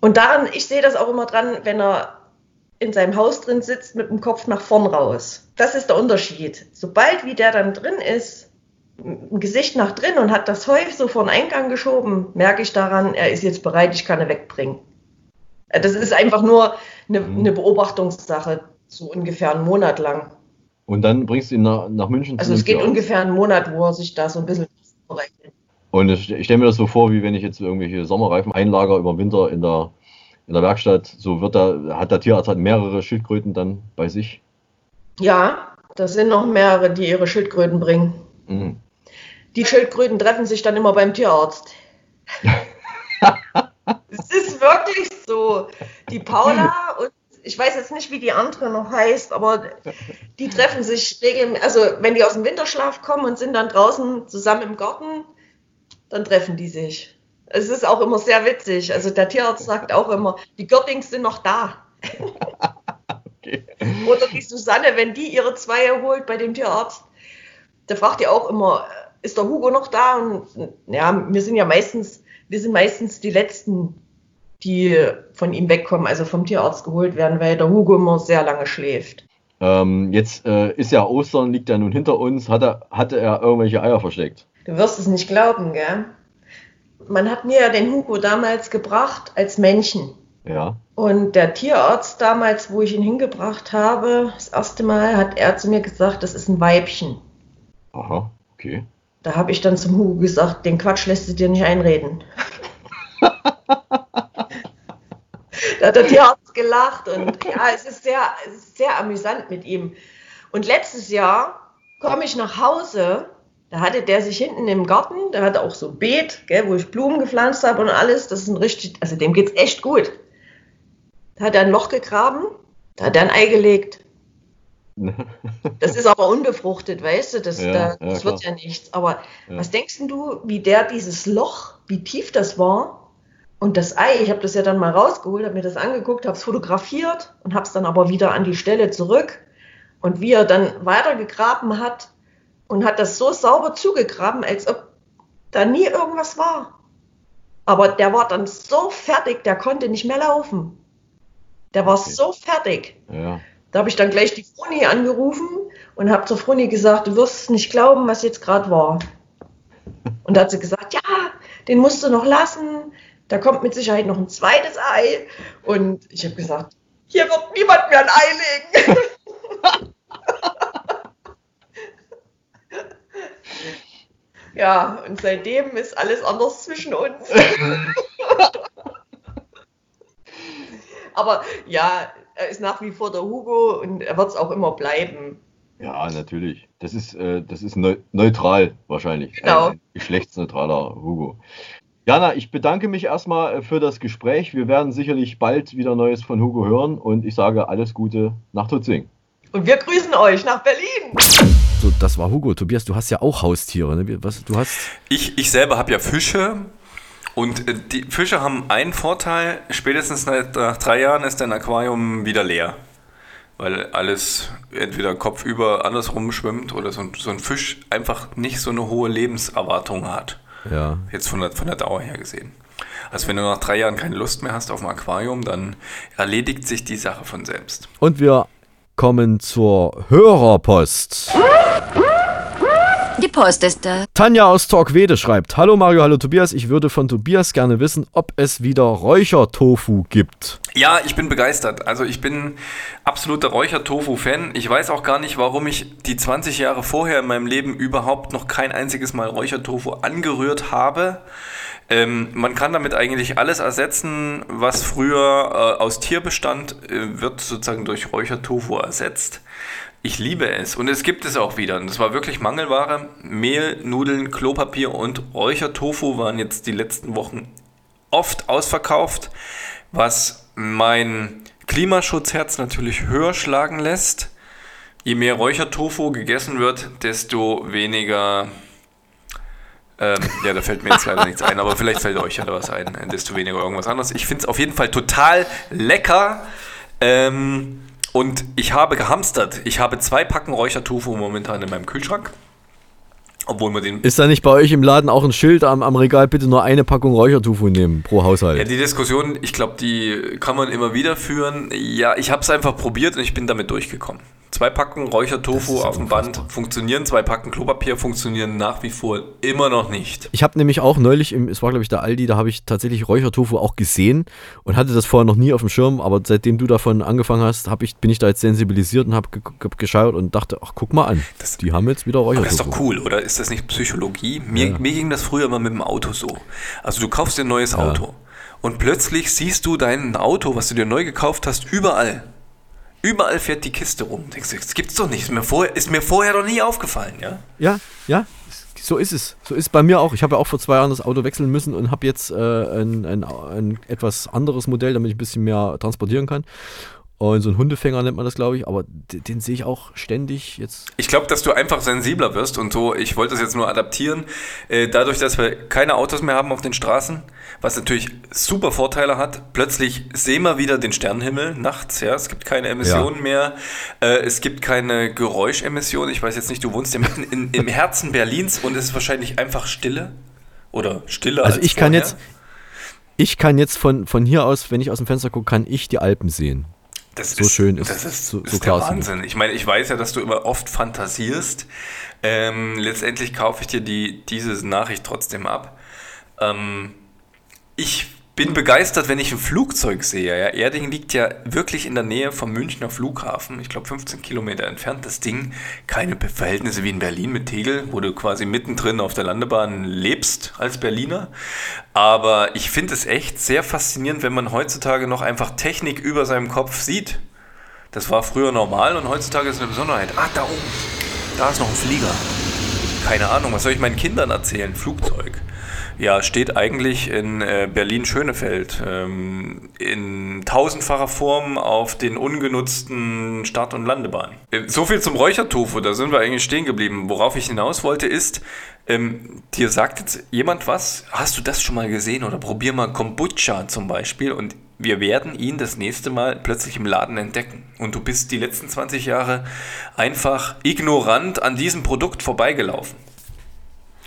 Und daran, ich sehe das auch immer dran, wenn er in seinem Haus drin sitzt mit dem Kopf nach vorn raus. Das ist der Unterschied. Sobald wie der dann drin ist, Gesicht nach drin und hat das Heu so vor den Eingang geschoben, merke ich daran, er ist jetzt bereit, ich kann ihn wegbringen. Äh, das ist einfach nur eine, mhm. eine Beobachtungssache. So ungefähr einen Monat lang. Und dann bringst du ihn nach, nach München Also es geht Tierarzt. ungefähr einen Monat, wo er sich da so ein bisschen berechnet. Und ich, ich stelle mir das so vor, wie wenn ich jetzt irgendwelche Sommerreifen einlager über den Winter in der, in der Werkstatt. So wird da, hat der Tierarzt halt mehrere Schildkröten dann bei sich. Ja, das sind noch mehrere, die ihre Schildkröten bringen. Mhm. Die Schildkröten treffen sich dann immer beim Tierarzt. es ist wirklich so. Die Paula und ich weiß jetzt nicht, wie die andere noch heißt, aber die treffen sich regelmäßig. Also, wenn die aus dem Winterschlaf kommen und sind dann draußen zusammen im Garten, dann treffen die sich. Es ist auch immer sehr witzig. Also, der Tierarzt sagt auch immer, die Göttings sind noch da. Oder die Susanne, wenn die ihre zwei holt bei dem Tierarzt, da fragt ihr auch immer, ist der Hugo noch da? Und ja, wir sind ja meistens, wir sind meistens die Letzten, die von ihm wegkommen, also vom Tierarzt geholt werden, weil der Hugo immer sehr lange schläft. Ähm, jetzt äh, ist ja Ostern, liegt ja nun hinter uns. Hat er, hatte er irgendwelche Eier versteckt? Du wirst es nicht glauben, gell? Man hat mir ja den Hugo damals gebracht als Männchen. Ja. Und der Tierarzt damals, wo ich ihn hingebracht habe, das erste Mal, hat er zu mir gesagt, das ist ein Weibchen. Aha, okay. Da habe ich dann zum Hugo gesagt, den Quatsch lässt du dir nicht einreden. da hat der Tierarzt gelacht und ja, es ist sehr, es ist sehr amüsant mit ihm. Und letztes Jahr komme ich nach Hause, da hatte der sich hinten im Garten, der hatte auch so ein Beet, gell, wo ich Blumen gepflanzt habe und alles. Das ist ein richtig, also dem geht's echt gut. Da hat er ein Loch gegraben, da hat er ein Ei gelegt. Das ist aber unbefruchtet, weißt du, das, Ja, da, ja, das klar. wird ja nichts. Aber Ja. was denkst denn du, wie der dieses Loch, wie tief das war? Und das Ei, ich habe das ja dann mal rausgeholt, habe mir das angeguckt, habe es fotografiert und habe es dann aber wieder an die Stelle zurück. Und wie er dann weitergegraben hat und hat das so sauber zugegraben, als ob da nie irgendwas war. Aber der war dann so fertig, der konnte nicht mehr laufen. Der war so fertig. Ja. Da habe ich dann gleich die Froni angerufen und habe zur Froni gesagt, du wirst es nicht glauben, was jetzt gerade war. Und da hat sie gesagt, ja, den musst du noch lassen. Da kommt mit Sicherheit noch ein zweites Ei. Und ich habe gesagt, hier wird niemand mehr ein Ei legen. ja, und seitdem ist alles anders zwischen uns. Aber ja, er ist nach wie vor der Hugo und er wird es auch immer bleiben. Ja, natürlich. Das ist, äh, das ist neu neutral wahrscheinlich. Genau. Ein geschlechtsneutraler Hugo. Jana, ich bedanke mich erstmal äh, für das Gespräch. Wir werden sicherlich bald wieder Neues von Hugo hören und ich sage alles Gute nach Tutzing. Und wir grüßen euch nach Berlin. So, das war Hugo. Tobias, du hast ja auch Haustiere. Ne? Was, du hast. Ich, ich selber habe ja Fische und äh, die Fische haben einen Vorteil, spätestens nach, nach drei Jahren ist dein Aquarium wieder leer. Weil alles entweder kopfüber andersrum schwimmt oder so, ein- so ein Fisch einfach nicht so eine hohe Lebenserwartung hat. Ja. Jetzt von der, von der Dauer her gesehen. Also wenn du nach drei Jahren keine Lust mehr hast auf ein Aquarium, dann erledigt sich die Sache von selbst. Und wir kommen zur Hörerpost. Die Post ist da. Tanja aus Torquede schreibt: Hallo Mario, hallo Tobias. Ich würde von Tobias gerne wissen, ob es wieder Räuchertofu gibt. Ja, ich bin begeistert. Also ich bin absoluter Räucher-Tofu-Fan. Ich weiß auch gar nicht, warum ich die 20 Jahre vorher in meinem Leben überhaupt noch kein einziges Mal Räuchertofu angerührt habe. Ähm, man kann damit eigentlich alles ersetzen, was früher äh, aus Tier bestand, äh, wird sozusagen durch Räuchertofu ersetzt. Ich liebe es und es gibt es auch wieder. Und das war wirklich Mangelware. Mehl, Nudeln, Klopapier und Räuchertofu waren jetzt die letzten Wochen oft ausverkauft, was mein Klimaschutzherz natürlich höher schlagen lässt. Je mehr Räuchertofu gegessen wird, desto weniger. Ähm, ja, da fällt mir jetzt leider nichts ein, aber vielleicht fällt euch ja da was ein, desto weniger irgendwas anderes. Ich finde es auf jeden Fall total lecker. Ähm, und ich habe gehamstert. Ich habe zwei Packen Räuchertofu momentan in meinem Kühlschrank. Obwohl man den Ist da nicht bei euch im Laden auch ein Schild am, am Regal, bitte nur eine Packung Räuchertofu nehmen pro Haushalt? Ja, die Diskussion, ich glaube, die kann man immer wieder führen. Ja, ich habe es einfach probiert und ich bin damit durchgekommen. Zwei Packen Räuchertofu auf dem Band funktionieren, zwei Packen Klopapier funktionieren nach wie vor immer noch nicht. Ich habe nämlich auch neulich, im, es war glaube ich der Aldi, da habe ich tatsächlich Räuchertofu auch gesehen und hatte das vorher noch nie auf dem Schirm, aber seitdem du davon angefangen hast, ich, bin ich da jetzt sensibilisiert und habe ge hab geschaut und dachte, ach guck mal an, das, die haben jetzt wieder Räuchertofu. das ist doch cool, oder? Ist das nicht Psychologie? Mir, ja. mir ging das früher immer mit dem Auto so. Also du kaufst dir ein neues ja. Auto und plötzlich siehst du dein Auto, was du dir neu gekauft hast, überall. Überall fährt die Kiste rum. Das gibt's doch nicht. Ist mir, vorher, ist mir vorher doch nie aufgefallen, ja? Ja, ja. So ist es. So ist es bei mir auch. Ich habe ja auch vor zwei Jahren das Auto wechseln müssen und habe jetzt äh, ein, ein, ein etwas anderes Modell, damit ich ein bisschen mehr transportieren kann. Und so ein Hundefänger nennt man das, glaube ich, aber den, den sehe ich auch ständig jetzt. Ich glaube, dass du einfach sensibler wirst und so, ich wollte das jetzt nur adaptieren. Äh, dadurch, dass wir keine Autos mehr haben auf den Straßen, was natürlich super Vorteile hat. Plötzlich sehen wir wieder den Sternenhimmel nachts, ja. Es gibt keine Emissionen ja. mehr. Äh, es gibt keine Geräuschemissionen. Ich weiß jetzt nicht, du wohnst ja mitten in, im Herzen Berlins und es ist wahrscheinlich einfach Stille. Oder Stille. Also als ich vorher. kann jetzt, ich kann jetzt von, von hier aus, wenn ich aus dem Fenster gucke, kann ich die Alpen sehen. Das so ist, schön ist, das ist, so, ist so der Wahnsinn. Ich meine, ich weiß ja, dass du immer oft fantasierst. Ähm, letztendlich kaufe ich dir die, diese Nachricht trotzdem ab. Ähm, ich bin begeistert, wenn ich ein Flugzeug sehe. Ja, Erding liegt ja wirklich in der Nähe vom Münchner Flughafen. Ich glaube 15 Kilometer entfernt. Das Ding, keine Verhältnisse wie in Berlin mit Tegel, wo du quasi mittendrin auf der Landebahn lebst als Berliner. Aber ich finde es echt sehr faszinierend, wenn man heutzutage noch einfach Technik über seinem Kopf sieht. Das war früher normal und heutzutage ist es eine Besonderheit. Ah, da oben, da ist noch ein Flieger. Keine Ahnung, was soll ich meinen Kindern erzählen? Flugzeug. Ja, steht eigentlich in äh, Berlin-Schönefeld ähm, in tausendfacher Form auf den ungenutzten Start- und Landebahnen. Äh, so viel zum Räuchertofu, da sind wir eigentlich stehen geblieben. Worauf ich hinaus wollte ist, ähm, dir sagt jetzt jemand was, hast du das schon mal gesehen oder probier mal Kombucha zum Beispiel und wir werden ihn das nächste Mal plötzlich im Laden entdecken. Und du bist die letzten 20 Jahre einfach ignorant an diesem Produkt vorbeigelaufen.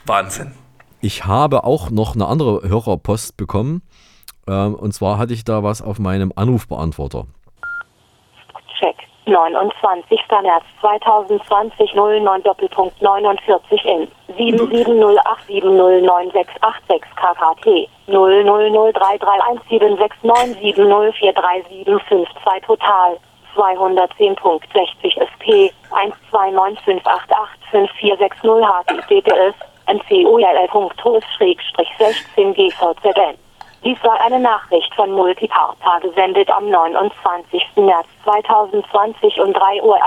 Wahnsinn. Ich habe auch noch eine andere Hörerpost bekommen. Ähm, und zwar hatte ich da was auf meinem Anrufbeantworter. Check. 29. März 2020 09 Doppelpunkt 49 in 7708709686 KKT 0003317697043752 Total 210.60 SP 129588460 HTTPS NCOLL.TOS-16GVZN. Dies war eine Nachricht von Multiparta gesendet am 29. März 2020 um 3.51 Uhr.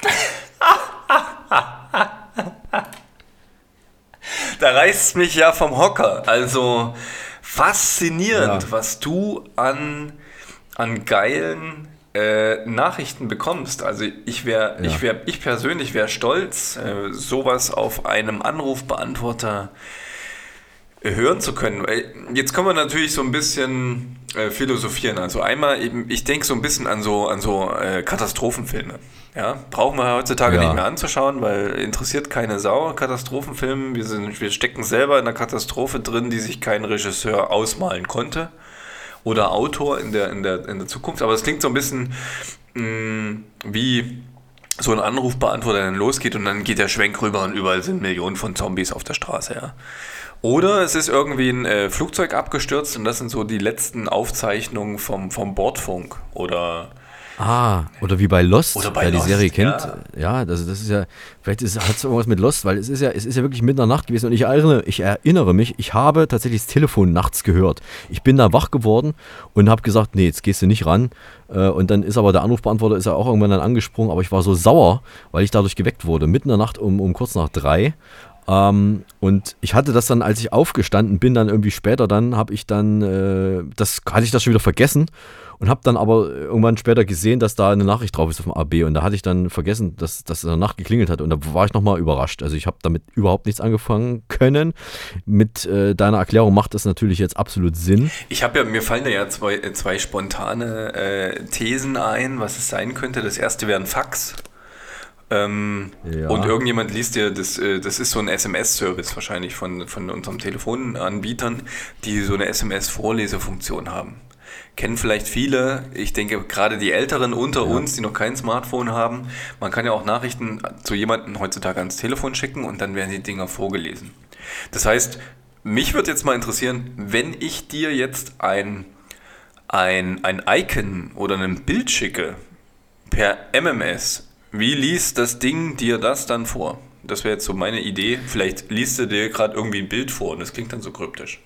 da reißt mich ja vom Hocker. Also faszinierend, ja. was du an, an geilen äh, Nachrichten bekommst. Also ich wäre, ja. ich wäre, ich persönlich wäre stolz, äh, sowas auf einem Anrufbeantworter hören zu können. Jetzt können wir natürlich so ein bisschen äh, philosophieren. Also einmal eben, ich denke so ein bisschen an so, an so äh, Katastrophenfilme. Ja, brauchen wir heutzutage ja. nicht mehr anzuschauen, weil interessiert keine Sau. Katastrophenfilme, wir, sind, wir stecken selber in einer Katastrophe drin, die sich kein Regisseur ausmalen konnte oder Autor in der, in der, in der Zukunft. Aber es klingt so ein bisschen mh, mm, wie so ein Anrufbeantworter dann losgeht und dann geht der Schwenk rüber und überall sind Millionen von Zombies auf der Straße, ja. Oder es ist irgendwie ein äh, Flugzeug abgestürzt und das sind so die letzten Aufzeichnungen vom, vom Bordfunk oder Ah, oder wie bei Lost, oder bei wer Lost, die Serie kennt. Ja, ja das, das ist ja, vielleicht hat es irgendwas mit Lost, weil es ist ja, es ist ja wirklich mitten in der Nacht gewesen und ich erinnere, ich erinnere mich, ich habe tatsächlich das Telefon nachts gehört. Ich bin da wach geworden und habe gesagt, nee, jetzt gehst du nicht ran. Äh, und dann ist aber der Anrufbeantworter ist ja auch irgendwann dann angesprungen, aber ich war so sauer, weil ich dadurch geweckt wurde, mitten in der Nacht um, um kurz nach drei. Ähm, und ich hatte das dann, als ich aufgestanden bin, dann irgendwie später, dann habe ich dann, äh, das hatte ich das schon wieder vergessen und habe dann aber irgendwann später gesehen, dass da eine Nachricht drauf ist auf dem AB und da hatte ich dann vergessen, dass das in der Nacht geklingelt hat und da war ich nochmal überrascht. Also ich habe damit überhaupt nichts angefangen können. Mit äh, deiner Erklärung macht das natürlich jetzt absolut Sinn. Ich habe ja, mir fallen da ja zwei, äh, zwei spontane äh, Thesen ein, was es sein könnte. Das erste wäre ein Fax. Ähm, ja. Und irgendjemand liest dir, das, äh, das ist so ein SMS-Service wahrscheinlich von, von unseren Telefonanbietern, die so eine SMS-Vorlesefunktion haben. Kennen vielleicht viele, ich denke gerade die Älteren unter Ja. uns, die noch kein Smartphone haben. Man kann ja auch Nachrichten zu jemandem heutzutage ans Telefon schicken und dann werden die Dinger vorgelesen. Das heißt, mich würde jetzt mal interessieren, wenn ich dir jetzt ein, ein, ein Icon oder ein Bild schicke per MMS, wie liest das Ding dir das dann vor? Das wäre jetzt so meine Idee. Vielleicht liest du dir gerade irgendwie ein Bild vor und das klingt dann so kryptisch.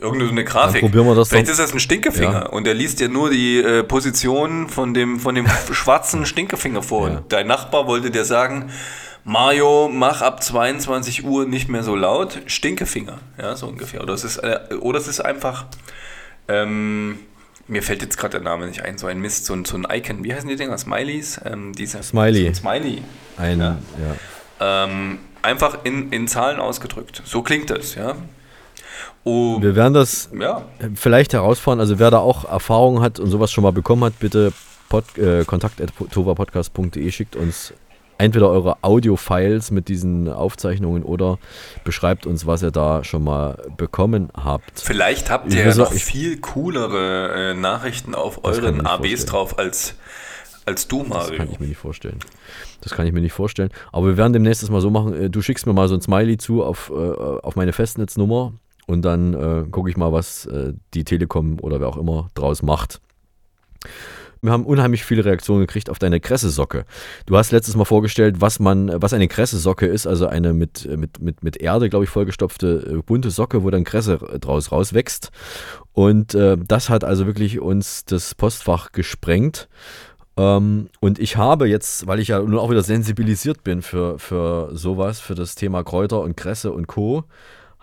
Irgendeine so eine Grafik. probieren wir das Vielleicht doch. ist das ein Stinkefinger Ja. und der liest dir nur die äh, Position von dem, von dem schwarzen Stinkefinger vor. Und dein Nachbar wollte dir sagen, Mario, mach ab 22 Uhr nicht mehr so laut, Stinkefinger. Ja, so ungefähr. Oder es ist, äh, oder es ist einfach, ähm, mir fällt jetzt gerade der Name nicht ein, so ein Mist, so ein, so ein Icon. Wie heißen die Dinger? Smileys? Ähm, diese, Smiley. So ein Smiley. Ein, Ja. ja. Ähm, einfach in, in Zahlen ausgedrückt. So klingt das, ja. Oh, Wir werden das ja. vielleicht herausfahren. Also wer da auch Erfahrungen hat und sowas schon mal bekommen hat, bitte pod, äh, kontakt.tovapodcast.de schickt uns entweder eure Audio-Files mit diesen Aufzeichnungen oder beschreibt uns, was ihr da schon mal bekommen habt. Vielleicht habt ihr ja noch viel coolere äh, Nachrichten auf Das euren ABs vorstellen. drauf als, als du, Das Mario. kann ich mir nicht vorstellen. Das kann ich mir nicht vorstellen. Aber wir werden demnächst das mal so machen. äh, Du schickst mir mal so ein Smiley zu auf, äh, auf meine Festnetznummer und dann äh, gucke ich mal, was äh, die Telekom oder wer auch immer draus macht. Wir haben unheimlich viele Reaktionen gekriegt auf deine Kressesocke. Du hast letztes Mal vorgestellt, was man, was eine Kressesocke ist, also eine mit, mit, mit, mit Erde, glaube ich, vollgestopfte äh, bunte Socke, wo dann Kresse draus rauswächst. Und äh, das hat also wirklich uns das Postfach gesprengt. Ähm, und ich habe jetzt, weil ich ja nun auch wieder sensibilisiert bin für, für sowas, für das Thema Kräuter und Kresse und Co.,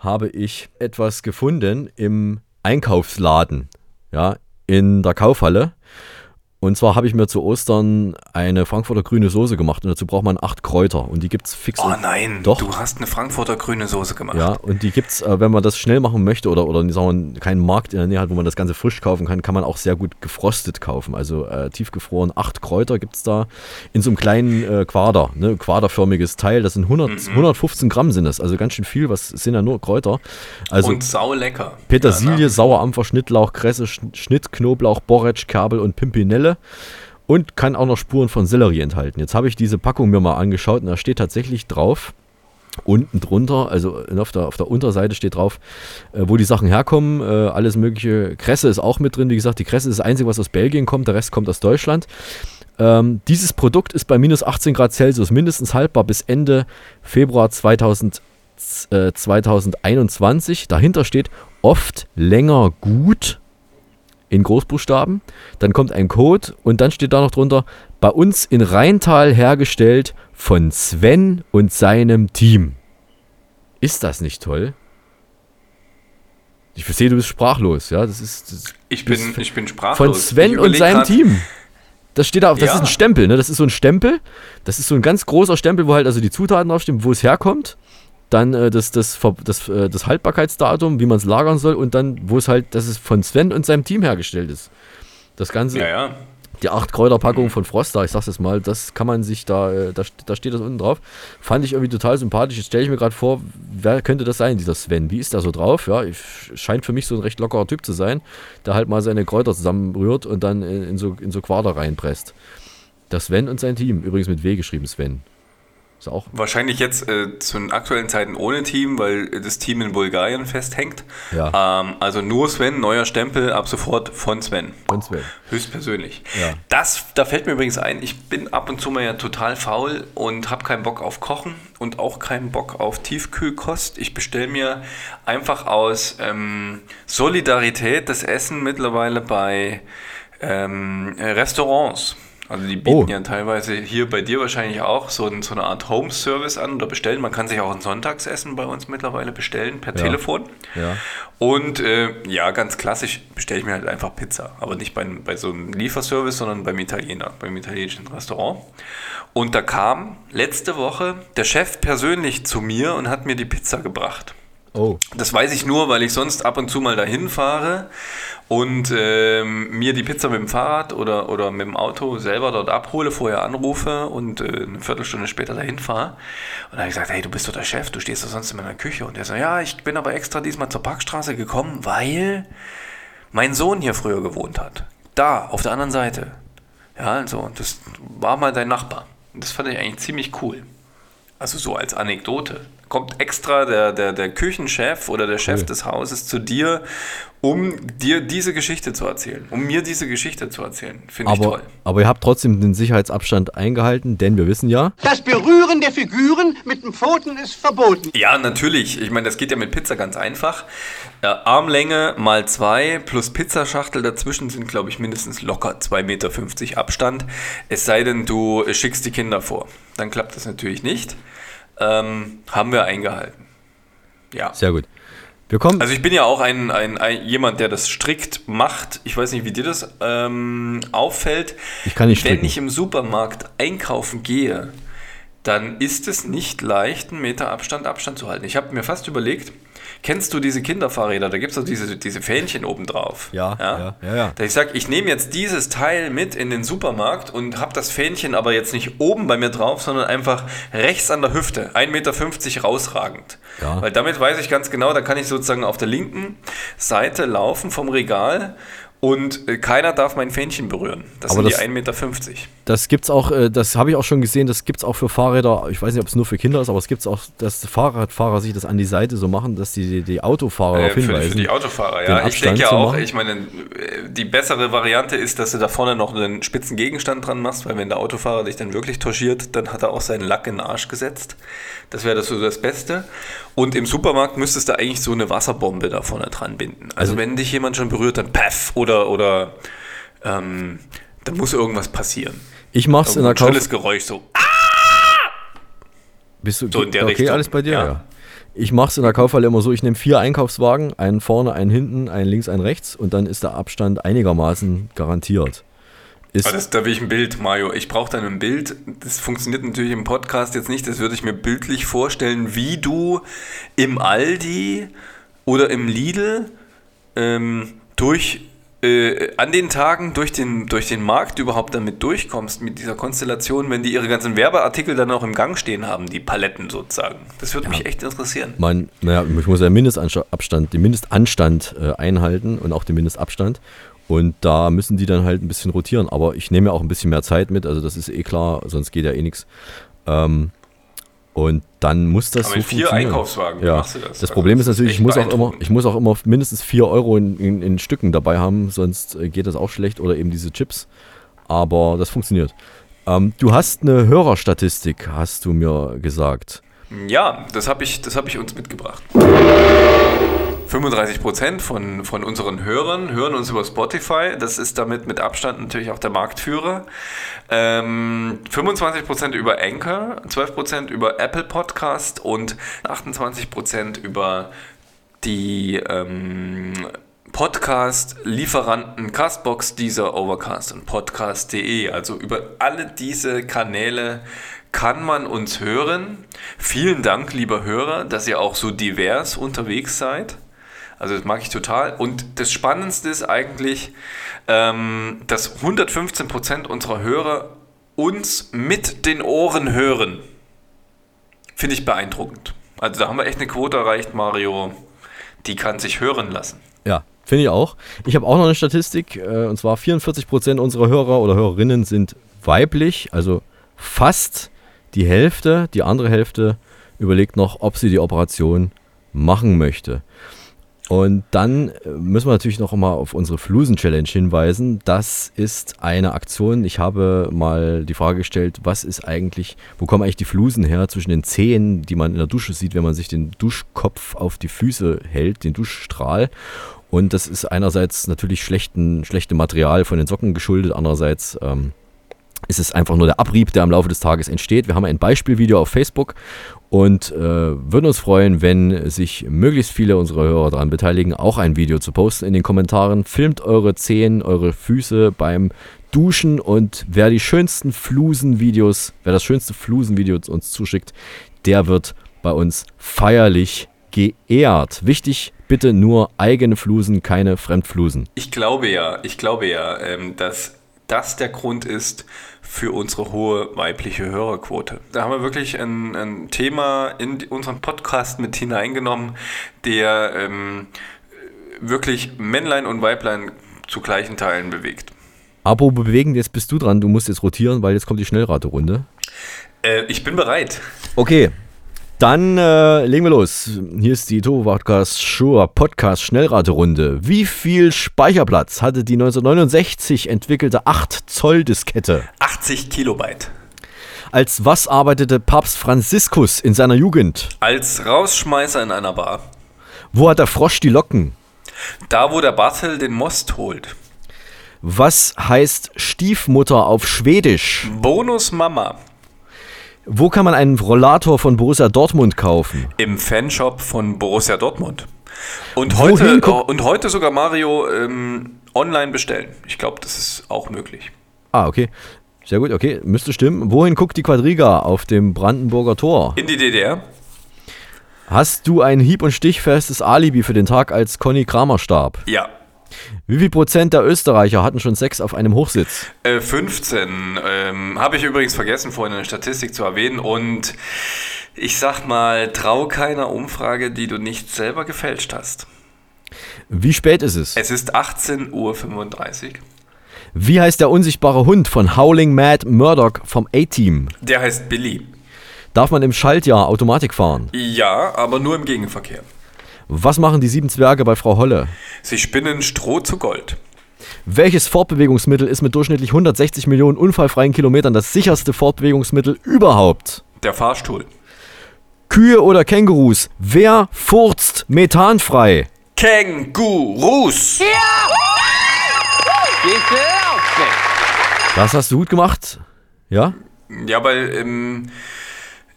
habe ich etwas gefunden im Einkaufsladen, ja, in der Kaufhalle. Und zwar habe ich mir zu Ostern eine Frankfurter grüne Soße gemacht und dazu braucht man acht Kräuter und die gibt es fix. Oh nein, Doch. du hast eine Frankfurter grüne Soße gemacht. Ja, und die gibt es, äh, wenn man das schnell machen möchte oder, oder sagen wir, keinen Markt in der Nähe hat, wo man das Ganze frisch kaufen kann, kann man auch sehr gut gefrostet kaufen. Also äh, tiefgefroren, acht Kräuter gibt es da in so einem kleinen äh, Quader, ne, quaderförmiges Teil. Das sind 100, Mhm. 115 Gramm sind das, also ganz schön viel, was sind ja nur Kräuter. Also und sau lecker. Petersilie, Ja, Sauerampfer, Schnittlauch, Kresse, Sch- Schnitt, Knoblauch, Borretsch, Kerbel und Pimpinelle. Und kann auch noch Spuren von Sellerie enthalten. Jetzt habe ich diese Packung mir mal angeschaut und da steht tatsächlich drauf, unten drunter, also auf der, auf der Unterseite steht drauf, äh, wo die Sachen herkommen, äh, alles mögliche. Kresse ist auch mit drin. Wie gesagt, die Kresse ist das Einzige, was aus Belgien kommt, der Rest kommt aus Deutschland. Ähm, dieses Produkt ist bei minus 18 Grad Celsius mindestens haltbar bis Ende Februar 2000, äh, 2021. Dahinter steht oft länger gut in Großbuchstaben. Dann kommt ein Code und dann steht da noch drunter, bei uns in Rheintal hergestellt von Sven und seinem Team. Ist das nicht toll? Ich verstehe, du bist sprachlos, ja. Das ist. Das Ich bin, ich bin sprachlos. Von Sven und seinem grad- Team. Das steht da auf, das Ja. ist ein Stempel, ne? Das ist so ein Stempel. Das ist so ein ganz großer Stempel, wo halt also die Zutaten draufstehen, wo es herkommt. Dann äh, das, das, das, äh, das Haltbarkeitsdatum, wie man es lagern soll und dann, wo es halt, dass es von Sven und seinem Team hergestellt ist. Das Ganze, Ja, ja. die 8 Kräuterpackung von Froster, ich sag's jetzt mal, das kann man sich da, äh, da, da steht das unten drauf. Fand ich irgendwie total sympathisch. Jetzt stelle ich mir gerade vor, wer könnte das sein, dieser Sven? Wie ist der so drauf? Ja, ich, scheint für mich so ein recht lockerer Typ zu sein, der halt mal seine Kräuter zusammenrührt und dann in, in so, in so Quader reinpresst. Der Sven und sein Team, übrigens mit W geschrieben, Sven. Ist auch Wahrscheinlich jetzt äh, zu den aktuellen Zeiten ohne Team, weil das Team in Bulgarien festhängt. Ja. Ähm, also nur Sven, neuer Stempel, ab sofort von Sven. Von Sven. Höchstpersönlich. Ja. Das, da fällt mir übrigens ein, ich bin ab und zu mal ja total faul und habe keinen Bock auf Kochen und auch keinen Bock auf Tiefkühlkost. Ich bestelle mir einfach aus ähm, Solidarität das Essen mittlerweile bei ähm, Restaurants. Also die bieten Oh. ja teilweise hier bei dir wahrscheinlich auch so, ein, so eine Art Home-Service an oder bestellen. Man kann sich auch ein Sonntagsessen bei uns mittlerweile bestellen per Ja. Telefon. Ja. Und äh, ja, ganz klassisch bestelle ich mir halt einfach Pizza. Aber nicht bei, bei so einem Lieferservice, sondern beim Italiener, beim italienischen Restaurant. Und da kam letzte Woche der Chef persönlich zu mir und hat mir die Pizza gebracht. Oh. Das weiß ich nur, weil ich sonst ab und zu mal dahin fahre und ähm, mir die Pizza mit dem Fahrrad oder, oder mit dem Auto selber dort abhole, vorher anrufe und äh, eine Viertelstunde später dahin fahre. Und dann habe ich gesagt, hey, du bist doch der Chef, du stehst doch sonst in meiner Küche. Und er so, ja, ich bin aber extra diesmal zur Parkstraße gekommen, weil mein Sohn hier früher gewohnt hat. Da, auf der anderen Seite. Ja, also, das war mal dein Nachbar. Und das fand ich eigentlich ziemlich cool. Also so als Anekdote. Kommt extra der, der, der Küchenchef oder der Chef Cool. des Hauses zu dir, um dir diese Geschichte zu erzählen. Um mir diese Geschichte zu erzählen. Finde ich Aber, toll. aber ihr habt trotzdem den Sicherheitsabstand eingehalten, denn wir wissen ja, Das Berühren der Figuren mit den Pfoten ist verboten. Ja, natürlich. Ich meine, das geht ja mit Pizza ganz einfach. Äh, Armlänge mal zwei plus Pizzaschachtel dazwischen sind, glaube ich, mindestens locker 2,50 Meter Abstand. Es sei denn, du schickst die Kinder vor. Dann klappt das natürlich nicht. Ähm, haben wir eingehalten. Ja. sehr gut. Wir kommen. Also ich bin ja auch ein, ein, ein jemand, der das strikt macht. Ich weiß nicht, wie dir das ähm, auffällt. Ich kann nicht Wenn stricken. ich im Supermarkt einkaufen gehe, dann ist es nicht leicht, einen Meter Abstand Abstand zu halten. Ich habe mir fast überlegt, kennst du diese Kinderfahrräder? Da gibt es doch diese, diese Fähnchen oben drauf. Ja, ja, ja, ja. Da ich sage, ich nehme jetzt dieses Teil mit in den Supermarkt und habe das Fähnchen aber jetzt nicht oben bei mir drauf, sondern einfach rechts an der Hüfte, 1,50 Meter rausragend. Ja. Weil damit weiß ich ganz genau, da kann ich sozusagen auf der linken Seite laufen vom Regal und äh, keiner darf mein Fähnchen berühren. Das Aber sind das- die 1,50 Meter. Das gibt's auch, äh, das habe ich auch schon gesehen, das gibt's auch für Fahrräder. Ich weiß nicht, ob es nur für Kinder ist, aber es gibt's auch, dass Fahrradfahrer sich das an die Seite so machen, dass die die Autofahrer Äh, darauf für, die- hinweisen. für die Autofahrer, ja. Ich denke ja auch, machen. ich meine, die bessere Variante ist, dass du da vorne noch einen spitzen Gegenstand dran machst, weil wenn der Autofahrer dich dann wirklich touchiert, dann hat er auch seinen Lack in den Arsch gesetzt. Das wäre das so das Beste. Und im Supermarkt müsstest du eigentlich so eine Wasserbombe da vorne dran binden. Also, Also- wenn dich jemand schon berührt, dann paff oder, oder ähm, dann muss irgendwas passieren. Ich mach's in der Kauf. schrilles Geräusch so. Bist du So in der okay, Richtung, alles bei dir? ja. Ja. Ich mach's in der Kaufhalle immer so, ich nehme vier Einkaufswagen, einen vorne, einen hinten, einen links, einen rechts und dann ist der Abstand einigermaßen garantiert. Ist, Aber das, da will ich ein Bild, Mario. Ich brauche dann ein Bild. Das funktioniert natürlich im Podcast jetzt nicht. Das würde ich mir bildlich vorstellen, wie du im Aldi oder im Lidl ähm, durch äh, an den Tagen durch den, durch den Markt überhaupt damit durchkommst, mit dieser Konstellation, wenn die ihre ganzen Werbeartikel dann auch im Gang stehen haben, die Paletten sozusagen. Das würde mich echt interessieren. man, naja, ich muss ja den Mindestabstand, den Mindestanstand äh, einhalten und auch den Mindestabstand. Und da müssen die dann halt ein bisschen rotieren. Aber ich nehme ja auch ein bisschen mehr Zeit mit, also das ist eh klar, sonst geht ja eh nichts. Ähm, und dann muss das Aber so mit vier funktionieren. Einkaufswagen, ja. machst du das? Das Also Problem ist natürlich, ich muss, auch immer, ich muss auch immer mindestens 4 Euro in, in, in Stücken dabei haben, sonst äh, geht das auch schlecht. Oder eben diese Chips. Aber das funktioniert. Ähm, du hast eine Hörerstatistik, hast du mir gesagt. Ja, das habe ich, das hab ich uns mitgebracht. 35% von, von unseren Hörern hören uns über Spotify. Das ist damit mit Abstand natürlich auch der Marktführer. Ähm, 25% über Anchor, 12% über Apple Podcast und 28% über die ähm, Podcast-Lieferanten Castbox, dieser Overcast und Podcast.de. Also über alle diese Kanäle kann man uns hören. Vielen Dank, lieber Hörer, dass ihr auch so divers unterwegs seid. Also das mag ich total. Und das Spannendste ist eigentlich, ähm, dass 115% unserer Hörer uns mit den Ohren hören. Finde ich beeindruckend. Also da haben wir echt eine Quote erreicht, Mario. Die kann sich hören lassen. Ja, finde ich auch. Ich habe auch noch eine Statistik, äh, und zwar 44% unserer Hörer oder Hörerinnen sind weiblich, also fast die Hälfte, die andere Hälfte überlegt noch, ob sie die Operation machen möchte. Und dann äh, müssen wir natürlich noch mal auf unsere Flusen-Challenge hinweisen. Das ist eine Aktion. Ich habe mal die Frage gestellt, was ist eigentlich, wo kommen eigentlich die Flusen her zwischen den Zehen, die man in der Dusche sieht, wenn man sich den Duschkopf auf die Füße hält, den Duschstrahl. Und das ist einerseits natürlich schlechten, schlechtem Material von den Socken geschuldet, andererseits ähm, ist es einfach nur der Abrieb, der im Laufe des Tages entsteht. Wir haben ein Beispielvideo auf Facebook und äh, würden uns freuen, wenn sich möglichst viele unserer Hörer daran beteiligen, auch ein Video zu posten in den Kommentaren. Filmt eure Zehen, eure Füße beim Duschen und wer die schönsten Flusenvideos, wer das schönste Flusenvideo uns zuschickt, der wird bei uns feierlich geehrt. Wichtig, bitte nur eigene Flusen, keine Fremdflusen. Ich glaube ja, ich glaube ja, ähm, dass das der Grund ist für unsere hohe weibliche Hörerquote. Da haben wir wirklich ein, ein Thema in unseren Podcast mit hineingenommen, der ähm, wirklich Männlein und Weiblein zu gleichen Teilen bewegt. Apropos bewegen, jetzt bist du dran. Du musst jetzt rotieren, weil jetzt kommt die Schnellraterunde. Äh, ich bin bereit. Okay, dann äh, legen wir los. Hier ist die Turbo Podcast Sure Podcast Schnellraterunde. Wie viel Speicherplatz hatte die 1969 entwickelte 8 Zoll Diskette? 80 Kilobyte. Als was arbeitete Papst Franziskus in seiner Jugend? Als Rausschmeißer in einer Bar. Wo hat der Frosch die Locken? Da, wo der Bartel den Most holt. Was heißt Stiefmutter auf Schwedisch? Bonus Mama. Wo kann man einen Rollator von Borussia Dortmund kaufen? Im Fanshop von Borussia Dortmund. Und Wohin heute, guck- und heute sogar Mario ähm, online bestellen. Ich glaube, das ist auch möglich. Ah, okay. Sehr gut, okay. Müsste stimmen. Wohin guckt die Quadriga auf dem Brandenburger Tor? In die DDR. Hast du ein hieb- und stichfestes Alibi für den Tag, als Conny Kramer starb? Ja. Wie viel Prozent der Österreicher hatten schon Sex auf einem Hochsitz? Äh, 15. Ähm, Habe ich übrigens vergessen, vorhin in der Statistik zu erwähnen. Und ich sag mal, trau keiner Umfrage, die du nicht selber gefälscht hast. Wie spät ist es? Es ist 18.35 Uhr. Wie heißt der unsichtbare Hund von Howling Mad Murdoch vom A-Team? Der heißt Billy. Darf man im Schaltjahr Automatik fahren? Ja, aber nur im Gegenverkehr. Was machen die sieben Zwerge bei Frau Holle? Sie spinnen Stroh zu Gold. Welches Fortbewegungsmittel ist mit durchschnittlich 160 Millionen unfallfreien Kilometern das sicherste Fortbewegungsmittel überhaupt? Der Fahrstuhl. Kühe oder Kängurus? Wer furzt methanfrei? Kängurus! Das hast du gut gemacht. Ja? Ja, weil ähm,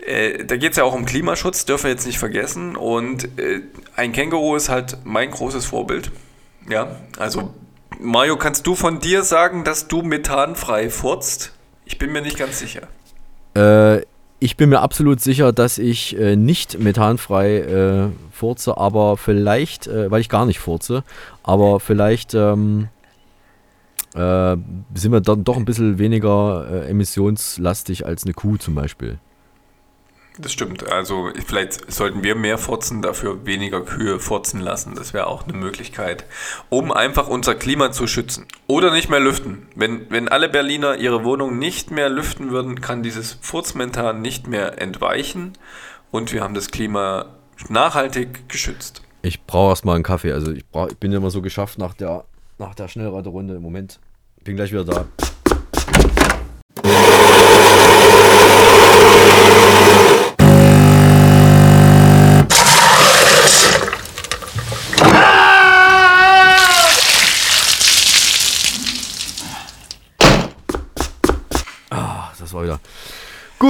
äh, da geht es ja auch um Klimaschutz, dürfen wir jetzt nicht vergessen. Und äh, ein Känguru ist halt mein großes Vorbild. Ja, also Mario, kannst du von dir sagen, dass du methanfrei furzt? Ich bin mir nicht ganz sicher. Äh, ich bin mir absolut sicher, dass ich äh, nicht methanfrei äh, furze, aber vielleicht, äh, weil ich gar nicht furze, aber vielleicht ähm, äh, sind wir dann doch ein bisschen weniger äh, emissionslastig als eine Kuh zum Beispiel. Das stimmt. Also vielleicht sollten wir mehr furzen, dafür weniger Kühe furzen lassen. Das wäre auch eine Möglichkeit, um einfach unser Klima zu schützen. Oder nicht mehr lüften. Wenn, wenn alle Berliner ihre Wohnung nicht mehr lüften würden, kann dieses Furzmentan nicht mehr entweichen und wir haben das Klima nachhaltig geschützt. Ich brauche erstmal einen Kaffee. Also ich, brauch, ich bin immer so geschafft nach der, nach der Schnellraderunde. Im Moment bin gleich wieder da.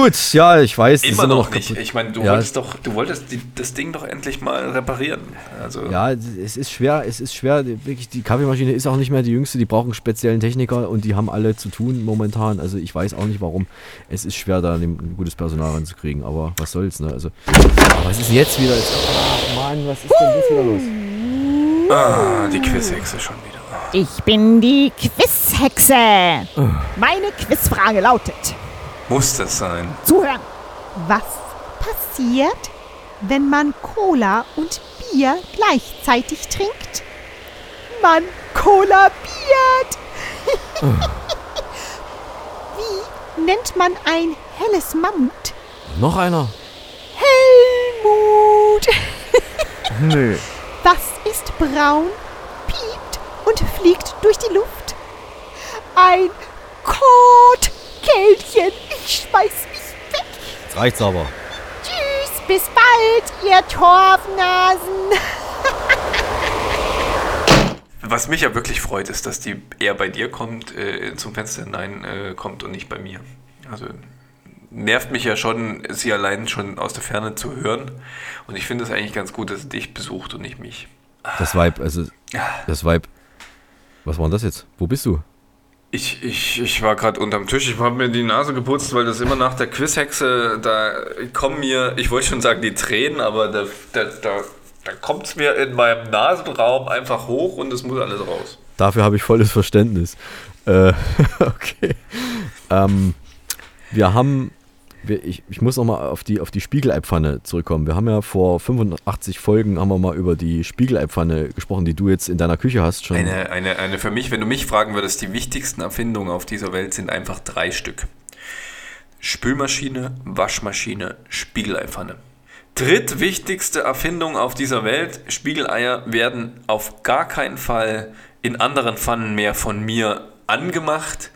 Gut, ja, ich weiß. Immer noch, noch nicht. kaputt. Ich meine, du Ja, wolltest doch, du wolltest die, das Ding doch endlich mal reparieren. Also Ja, es ist schwer, es ist schwer. Wirklich, die Kaffeemaschine ist auch nicht mehr die jüngste. Die brauchen speziellen Techniker und die haben alle zu tun momentan. Also ich weiß auch nicht warum. Es ist schwer, da ein gutes Personal ranzukriegen. Aber was soll's, ne? Also, aber was ist jetzt wieder? Ach Mann, was ist denn jetzt wieder los? Ah, die Quizhexe schon wieder. Ich bin die Quizhexe. Meine Quizfrage lautet: Muss das sein? Zuhören. Was passiert, wenn man Cola und Bier gleichzeitig trinkt? Man kollabiert. Wie nennt man ein helles Mammut? Noch einer? Helmut. Nö. Was ist braun, piept und fliegt durch die Luft? Ein Kotkehlchen. Ich schmeiß mich weg. Jetzt reicht's aber. Tschüss, bis bald, ihr Torfnasen. Was mich ja wirklich freut, ist, dass die eher bei dir kommt, äh, zum Fenster hinein äh, kommt und nicht bei mir. Also nervt mich ja schon, sie allein schon aus der Ferne zu hören. Und ich finde es eigentlich ganz gut, dass sie dich besucht und nicht mich. Das Vibe, also das Vibe. Was war denn das jetzt? Wo bist du? Ich, ich, ich war gerade unterm Tisch, ich habe mir die Nase geputzt, weil das immer nach der Quizhexe, da kommen mir, ich wollte schon sagen die Tränen, aber da, da, da, da kommt es mir in meinem Nasenraum einfach hoch und es muss alles raus. Dafür habe ich volles Verständnis. Äh, okay. Ähm, wir haben ich, ich muss nochmal auf die, auf die Spiegeleiepfanne zurückkommen. Wir haben ja vor 85 Folgen haben wir mal über die Spiegeleiepfanne gesprochen, die du jetzt in deiner Küche hast schon. Eine, eine, eine für mich, wenn du mich fragen würdest, die wichtigsten Erfindungen auf dieser Welt sind einfach drei Stück. Spülmaschine, Waschmaschine, Spiegeleiepfanne. Drittwichtigste Erfindung auf dieser Welt, Spiegeleier werden auf gar keinen Fall in anderen Pfannen mehr von mir angemacht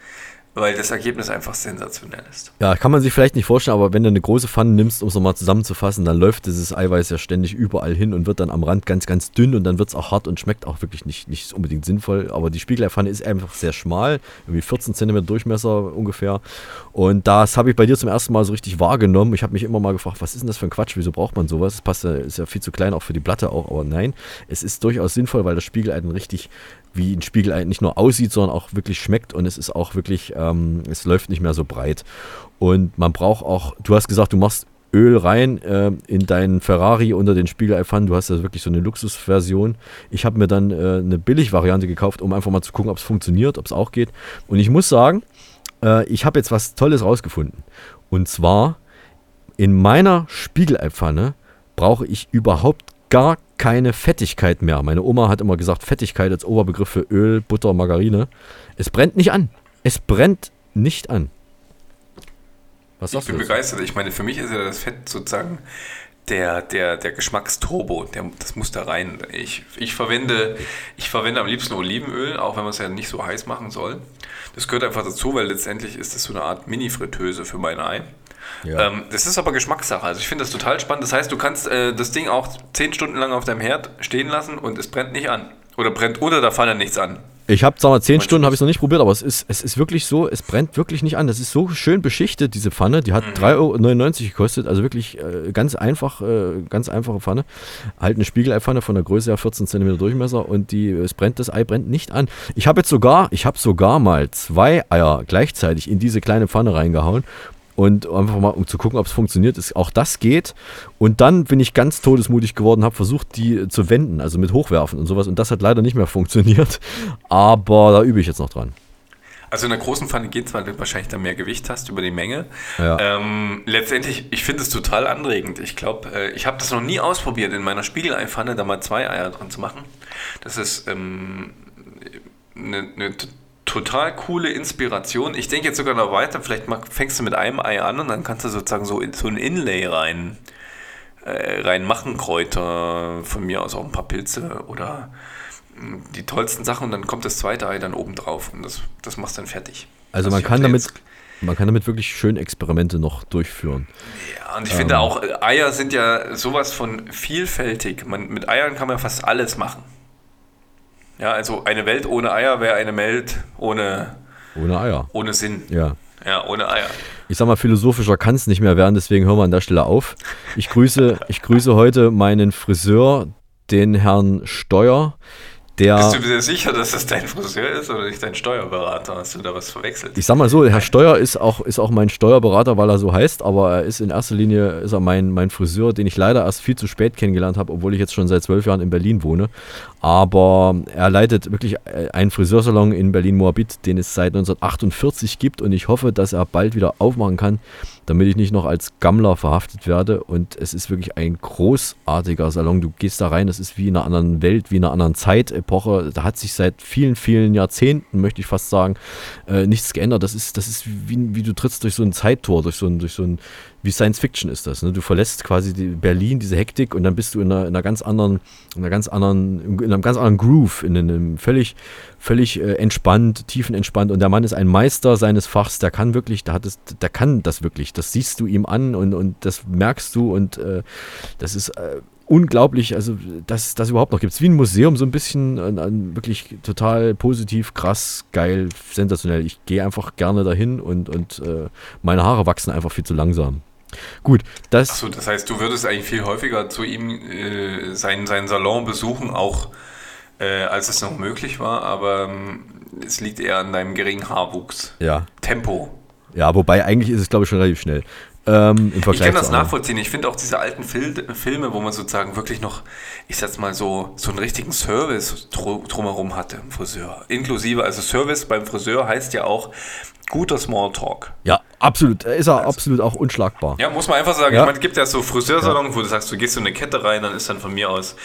weil das Ergebnis einfach sensationell ist. Ja, kann man sich vielleicht nicht vorstellen, aber wenn du eine große Pfanne nimmst, um es nochmal zusammenzufassen, dann läuft dieses Eiweiß ja ständig überall hin und wird dann am Rand ganz, ganz dünn und dann wird es auch hart und schmeckt auch wirklich nicht, nicht unbedingt sinnvoll. Aber die Spiegeleiepfanne ist einfach sehr schmal, irgendwie 14 cm Durchmesser ungefähr. Und das habe ich bei dir zum ersten Mal so richtig wahrgenommen. Ich habe mich immer mal gefragt, was ist denn das für ein Quatsch? Wieso braucht man sowas? Das passt ist ja viel zu klein auch für die Platte auch, aber nein, es ist durchaus sinnvoll, weil das Spiegelei dann richtig wie ein Spiegelei nicht nur aussieht, sondern auch wirklich schmeckt und es ist auch wirklich, ähm, es läuft nicht mehr so breit. Und man braucht auch, du hast gesagt, du machst Öl rein äh, in deinen Ferrari unter den Spiegeleifannen. Du hast ja wirklich so eine Luxusversion. Ich habe mir dann äh, eine Billigvariante gekauft, um einfach mal zu gucken, ob es funktioniert, ob es auch geht. Und ich muss sagen, äh, ich habe jetzt was Tolles rausgefunden. Und zwar in meiner Spiegeleifanne brauche ich überhaupt gar keine Fettigkeit mehr. Meine Oma hat immer gesagt, Fettigkeit als Oberbegriff für Öl, Butter, Margarine. Es brennt nicht an. Es brennt nicht an. Was sagst ich bin du begeistert. Ich meine, für mich ist ja das Fett sozusagen der, der, der Geschmacksturbo. Der, das muss da rein. Ich, ich, verwende, ich verwende am liebsten Olivenöl, auch wenn man es ja nicht so heiß machen soll. Das gehört einfach dazu, weil letztendlich ist das so eine Art Mini-Fritteuse für mein Ei. Ja. Ähm, das ist aber Geschmackssache. Also ich finde das total spannend. Das heißt, du kannst äh, das Ding auch zehn Stunden lang auf deinem Herd stehen lassen und es brennt nicht an. Oder brennt unter der Pfanne nichts an. Ich habe, sagen wir, zehn Stunden habe ich es noch nicht probiert, aber es ist, es ist wirklich so, es brennt wirklich nicht an. Das ist so schön beschichtet, diese Pfanne. Die hat mhm. 3,99 Euro gekostet, also wirklich äh, ganz einfach, äh, ganz einfache Pfanne. Halt eine Spiegeleiepfanne von der Größe her 14 cm Durchmesser und die, es brennt, das Ei brennt nicht an. Ich habe jetzt sogar, ich habe sogar mal zwei Eier gleichzeitig in diese kleine Pfanne reingehauen und einfach mal, um zu gucken, ob es funktioniert, ist auch das geht. Und dann bin ich ganz todesmutig geworden, habe versucht, die zu wenden, also mit Hochwerfen und sowas. Und das hat leider nicht mehr funktioniert. Aber da übe ich jetzt noch dran. Also in der großen Pfanne geht es, weil du wahrscheinlich da mehr Gewicht hast über die Menge. Ja. Ähm, letztendlich, ich finde es total anregend. Ich glaube, äh, ich habe das noch nie ausprobiert, in meiner Spiegeleifanne da mal zwei Eier dran zu machen. Das ist ähm, eine, eine total coole Inspiration. Ich denke jetzt sogar noch weiter. Vielleicht fängst du mit einem Ei an und dann kannst du sozusagen so, so ein Inlay rein, äh, rein machen. Kräuter, von mir aus auch ein paar Pilze oder hm, die tollsten Sachen und dann kommt das zweite Ei dann oben drauf und das, das machst du dann fertig. Also man kann damit man kann damit wirklich schön Experimente noch durchführen. Ja, und ich ähm. finde auch, äh, Eier sind ja sowas von vielfältig. Man, mit Eiern kann man fast alles machen. Ja, also eine Welt ohne Eier wäre eine Welt ohne, ohne Eier. Ohne Sinn. Ja. Ja, ohne Eier. Ich sag mal, philosophischer kann es nicht mehr werden, deswegen hören wir an der Stelle auf. Ich grüße, ich grüße heute meinen Friseur, den Herrn Steuer. Der, Bist du dir sicher, dass das dein Friseur ist oder nicht dein Steuerberater? Hast du da was verwechselt? Ich sag mal so, Herr Steuer ist auch, ist auch mein Steuerberater, weil er so heißt, aber er ist in erster Linie ist er mein, mein Friseur, den ich leider erst viel zu spät kennengelernt habe, obwohl ich jetzt schon seit zwölf Jahren in Berlin wohne. Aber er leitet wirklich äh, einen Friseursalon in Berlin-Moabit, den es seit 1948 gibt und ich hoffe, dass er bald wieder aufmachen kann damit ich nicht noch als Gammler verhaftet werde. Und es ist wirklich ein großartiger Salon. Du gehst da rein, das ist wie in einer anderen Welt, wie in einer anderen Zeitepoche. Da hat sich seit vielen, vielen Jahrzehnten, möchte ich fast sagen, äh, nichts geändert. Das ist, das ist wie, wie du trittst durch so ein Zeittor, durch so ein, durch so ein wie Science Fiction ist das. Ne? Du verlässt quasi die Berlin, diese Hektik, und dann bist du in einer, in einer ganz anderen, in einer ganz anderen, in einem ganz anderen Groove, in einem völlig, völlig äh, entspannt, tiefenentspannt. Und der Mann ist ein Meister seines Fachs, der kann wirklich, der hat es, der kann das wirklich. Das siehst du ihm an und, und das merkst du und äh, das ist äh, unglaublich, also dass das überhaupt noch gibt. Es wie ein Museum, so ein bisschen äh, wirklich total positiv, krass, geil, sensationell. Ich gehe einfach gerne dahin und, und äh, meine Haare wachsen einfach viel zu langsam. Gut, das. Achso, das heißt, du würdest eigentlich viel häufiger zu ihm äh, seinen, seinen Salon besuchen, auch äh, als es noch möglich war, aber ähm, es liegt eher an deinem geringen Haarwuchs. Ja. Tempo. Ja, wobei eigentlich ist es, glaube ich, schon relativ schnell. Ähm, ich kann das nachvollziehen. Ich finde auch diese alten Fil Filme, wo man sozusagen wirklich noch, ich sag's mal so, so einen richtigen Service drumherum hatte im Friseur. Inklusive, also Service beim Friseur heißt ja auch guter Smalltalk. Ja, Absolut, ist er absolut auch unschlagbar. Ja, muss man einfach sagen. Ja. Ich meine, es gibt ja so Friseursalon, wo du sagst, du gehst so eine Kette rein, dann ist dann von mir aus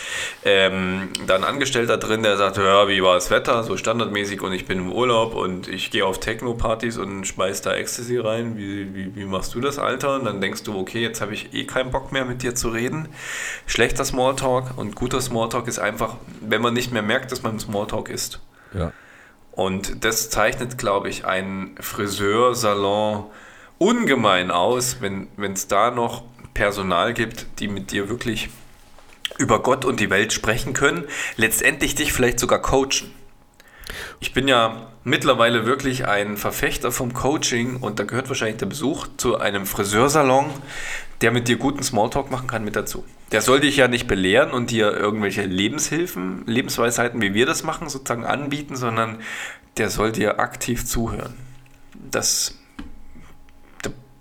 ähm, da ein Angestellter drin, der sagt, ja, wie war das Wetter, so standardmäßig und ich bin im Urlaub und ich gehe auf Techno-Partys und schmeiß da Ecstasy rein. Wie, wie, wie machst du das, Alter? Und dann denkst du, okay, jetzt habe ich eh keinen Bock mehr mit dir zu reden. Schlechter Smalltalk und guter Smalltalk ist einfach, wenn man nicht mehr merkt, dass man im Smalltalk ist. Ja. Und das zeichnet, glaube ich, einen Friseursalon ungemein aus, wenn es da noch Personal gibt, die mit dir wirklich über Gott und die Welt sprechen können, letztendlich dich vielleicht sogar coachen. Ich bin ja mittlerweile wirklich ein Verfechter vom Coaching und da gehört wahrscheinlich der Besuch zu einem Friseursalon, der mit dir guten Smalltalk machen kann, mit dazu. Der soll dich ja nicht belehren und dir irgendwelche Lebenshilfen, Lebensweisheiten, wie wir das machen, sozusagen anbieten, sondern der soll dir aktiv zuhören. Das da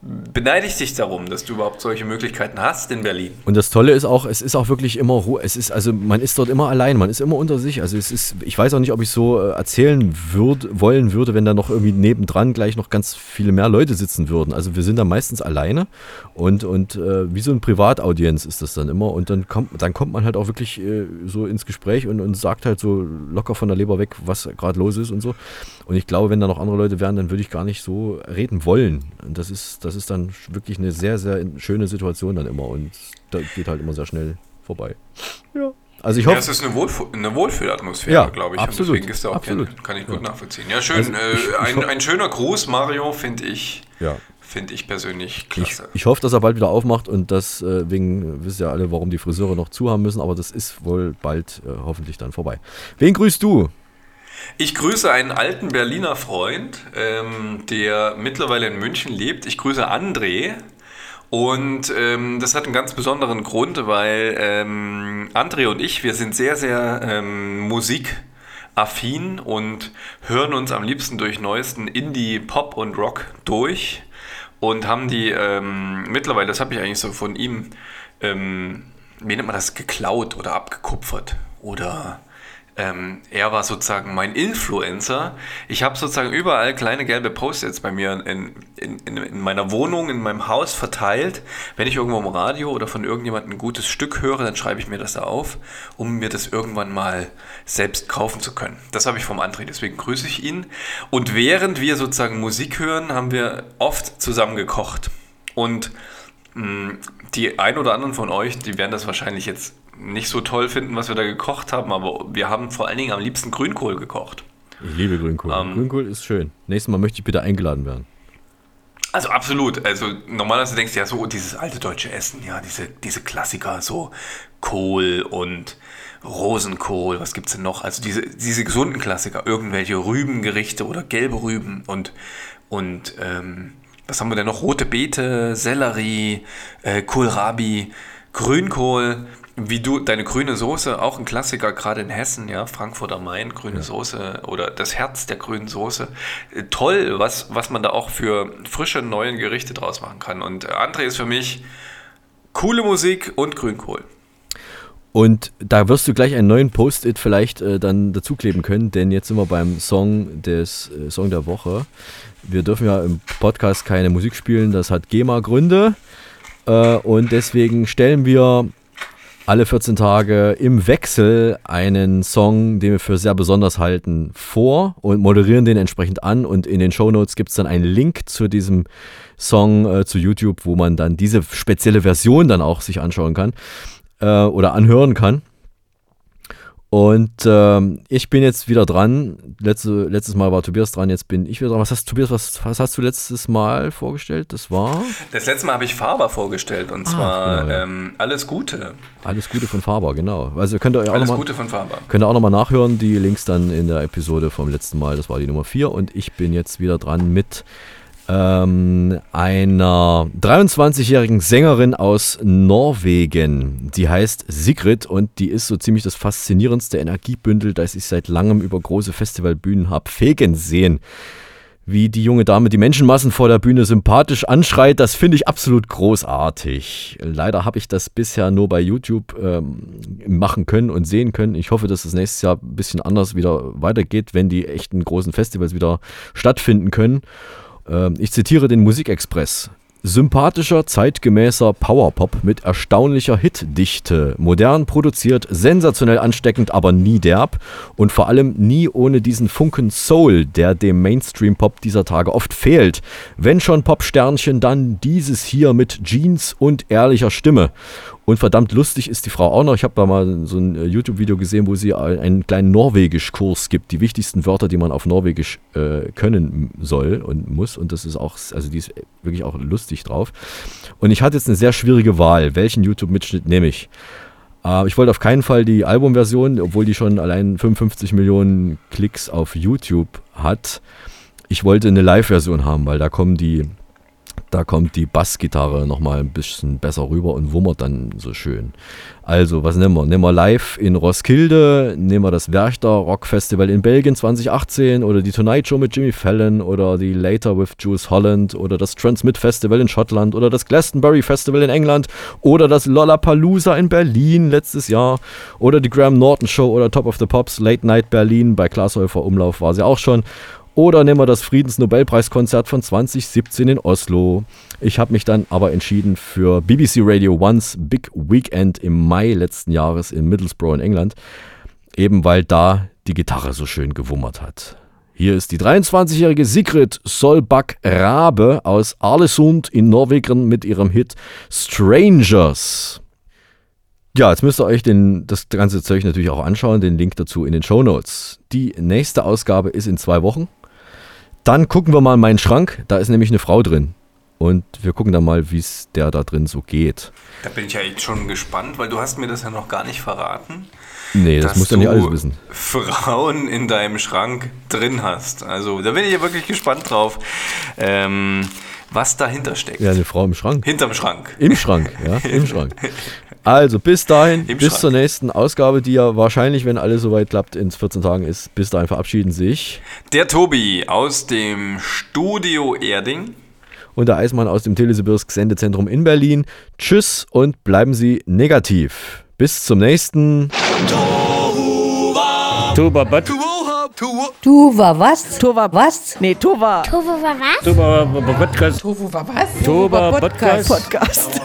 beneide ich dich darum, dass du überhaupt solche Möglichkeiten hast in Berlin. Und das Tolle ist auch, es ist auch wirklich immer Ruhe. Es ist, also man ist dort immer allein, man ist immer unter sich. Also es ist, ich weiß auch nicht, ob ich so äh, erzählen würd, wollen würde, wenn da noch irgendwie nebendran gleich noch ganz viele mehr Leute sitzen würden. Also wir sind da meistens alleine und, und äh, wie so ein Privataudienz ist das dann immer. Und dann kommt, dann kommt man halt auch wirklich äh, so ins Gespräch und, und sagt halt so locker von der Leber weg, was gerade los ist und so. Und ich glaube, wenn da noch andere Leute wären, dann würde ich gar nicht so reden wollen. Und das ist, das ist dann wirklich eine sehr, sehr schöne Situation dann immer und da geht halt immer sehr schnell vorbei. Ja. Also ich hoffe. Ja, es ist eine, Wohlf eine Wohlfühlatmosphäre, Ja, glaube ich. absolut, Und deswegen ist er auch absolut. gerne. Kann ich gut Ja. nachvollziehen. Ja, schön. Also äh, ich- ich ein, ein schöner Gruß, Mario, finde ich. Ja. Finde ich persönlich Ich, klasse. ich hoffe, dass er bald wieder aufmacht und das, äh, wegen, wissen ja alle, warum die Friseure noch zu haben müssen, aber das ist wohl bald äh, hoffentlich dann vorbei. Wen grüßt du? Ich grüße einen alten Berliner Freund, ähm, der mittlerweile in München lebt. Ich grüße André. Und ähm, das hat einen ganz besonderen Grund, weil ähm, André und ich, wir sind sehr, sehr ähm, musikaffin und hören uns am liebsten durch neuesten Indie, Pop und Rock durch und haben die ähm, mittlerweile, das habe ich eigentlich so von ihm, ähm, wie nennt man das, geklaut oder abgekupfert oder ähm, er war sozusagen mein Influencer. Ich habe sozusagen überall kleine gelbe Post-its bei mir in, in, in, in meiner Wohnung, in meinem Haus verteilt. Wenn ich irgendwo im Radio oder von irgendjemandem ein gutes Stück höre, dann schreibe ich mir das da auf, um mir das irgendwann mal selbst kaufen zu können. Das habe ich vom André, deswegen grüße ich ihn. Und während wir sozusagen Musik hören, haben wir oft zusammen gekocht. Und mh, die ein oder anderen von euch, die werden das wahrscheinlich jetzt nicht so toll finden, was wir da gekocht haben, aber wir haben vor allen Dingen am liebsten Grünkohl gekocht. Ich liebe Grünkohl. Ähm. Grünkohl ist schön. Nächstes Mal möchte ich bitte eingeladen werden. Also absolut. Also normalerweise denkst du ja so, dieses alte deutsche Essen, ja, diese, diese Klassiker, so Kohl und Rosenkohl, was gibt's denn noch? Also diese, diese gesunden Klassiker, irgendwelche Rübengerichte oder gelbe Rüben und, und ähm, was haben wir denn noch? Rote Beete, Sellerie, äh, Kohlrabi, Grünkohl, wie du, deine grüne Soße, auch ein Klassiker, gerade in Hessen, ja, Frankfurt am Main, grüne Soße oder das Herz der grünen Soße. Äh, Toll, was, was man da auch für frische, neue Gerichte draus machen kann. Und äh, André ist für mich coole Musik und Grünkohl. Und da wirst du gleich einen neuen Post-it vielleicht äh, dann dazukleben können, denn jetzt sind wir beim Song des äh, Song der Woche. Wir dürfen ja im Podcast keine Musik spielen, das hat GEMA-Gründe. Äh, und deswegen stellen wir alle 14 Tage im Wechsel einen Song, den wir für sehr besonders halten, vor und moderieren den entsprechend an. Und in den Shownotes gibt es dann einen Link zu diesem Song äh, zu YouTube, wo man dann diese spezielle Version dann auch sich anschauen kann äh, oder anhören kann. Und ähm, ich bin jetzt wieder dran. Letzte, letztes Mal war Tobias dran, jetzt bin ich wieder dran. Was hast Tobias, was, was hast du letztes Mal vorgestellt? Das war Das letzte Mal habe ich Faber vorgestellt und Ah, zwar genau, ja. ähm, Alles Gute. Alles Gute von Faber, genau. Also könnt ihr auch Alles noch mal, Gute von Faber. Könnt ihr auch nochmal nachhören, die Links dann in der Episode vom letzten Mal. Das war die Nummer 4 und ich bin jetzt wieder dran mit ähm, einer 23-jährigen Sängerin aus Norwegen. Die heißt Sigrid und die ist so ziemlich das faszinierendste Energiebündel, das ich seit langem über große Festivalbühnen habe fegen sehen. Wie die junge Dame die Menschenmassen vor der Bühne sympathisch anschreit, das finde ich absolut großartig. Leider habe ich das bisher nur bei YouTube ähm, machen können und sehen können. Ich hoffe, dass es nächstes Jahr ein bisschen anders wieder weitergeht, wenn die echten großen Festivals wieder stattfinden können. Ähm, ich zitiere den Musikexpress. Sympathischer, zeitgemäßer Powerpop mit erstaunlicher Hitdichte. Modern produziert, sensationell ansteckend, aber nie derb. Und vor allem nie ohne diesen Funken Soul, der dem Mainstream-Pop dieser Tage oft fehlt. Wenn schon Popsternchen, dann dieses hier mit Jeans und ehrlicher Stimme. Und verdammt lustig ist die Frau auch noch. Ich habe da mal so ein äh, YouTube-Video gesehen, wo sie einen kleinen Norwegisch-Kurs gibt. Die wichtigsten Wörter, die man auf Norwegisch äh, können soll und muss. Und das ist auch, also die ist wirklich auch lustig drauf. Und ich hatte jetzt eine sehr schwierige Wahl. Welchen YouTube-Mitschnitt nehme ich? Äh, ich wollte auf keinen Fall die Albumversion, obwohl die schon allein 55 Millionen Klicks auf YouTube hat. Ich wollte eine Live-Version haben, weil da kommen die da kommt die Bassgitarre nochmal ein bisschen besser rüber und wummert dann so schön. Also, was nehmen wir? Nehmen wir live in Roskilde, nehmen wir das Werchter Rock Festival in Belgien 2018 oder die Tonight Show mit Jimmy Fallon oder die Later with Jules Holland oder das Transmit Festival in Schottland oder das Glastonbury Festival in England oder das Lollapalooza in Berlin letztes Jahr oder die Graham Norton Show oder Top of the Pops Late Night Berlin bei Glashäufer Umlauf war sie auch schon oder nehmen wir das Friedensnobelpreiskonzert von 2017 in Oslo. Ich habe mich dann aber entschieden für BBC Radio Ones Big Weekend im Mai letzten Jahres in Middlesbrough in England, eben weil da die Gitarre so schön gewummert hat. Hier ist die 23-jährige Sigrid Solbakk Rabe aus Arlesund in Norwegen mit ihrem Hit Strangers. Ja, jetzt müsst ihr euch den, das ganze Zeug natürlich auch anschauen, den Link dazu in den Show Notes. Die nächste Ausgabe ist in zwei Wochen. Dann gucken wir mal in meinen Schrank. Da ist nämlich eine Frau drin. Und wir gucken dann mal, wie es der da drin so geht. Da bin ich ja echt schon gespannt, weil du hast mir das ja noch gar nicht verraten. Nee, das musst du nicht alles wissen. Frauen in deinem Schrank drin hast. Also da bin ich ja wirklich gespannt drauf. Ähm, was dahinter steckt. Ja, eine Frau im Schrank. Hinterm Schrank. Im Schrank, ja, im Schrank. Also bis dahin, Im bis Schrank. zur nächsten Ausgabe, die ja wahrscheinlich, wenn alles soweit klappt, in 14 Tagen ist. Bis dahin verabschieden sich der Tobi aus dem Studio Erding und der Eismann aus dem Telesibirsk Sendezentrum in Berlin. Tschüss und bleiben Sie negativ. Bis zum nächsten. Tuba Tuva was? Tuva was? Nee, Tuva. Tuva was? Tuva Podcast. Tuva was? Tuva Podcast. Podcast.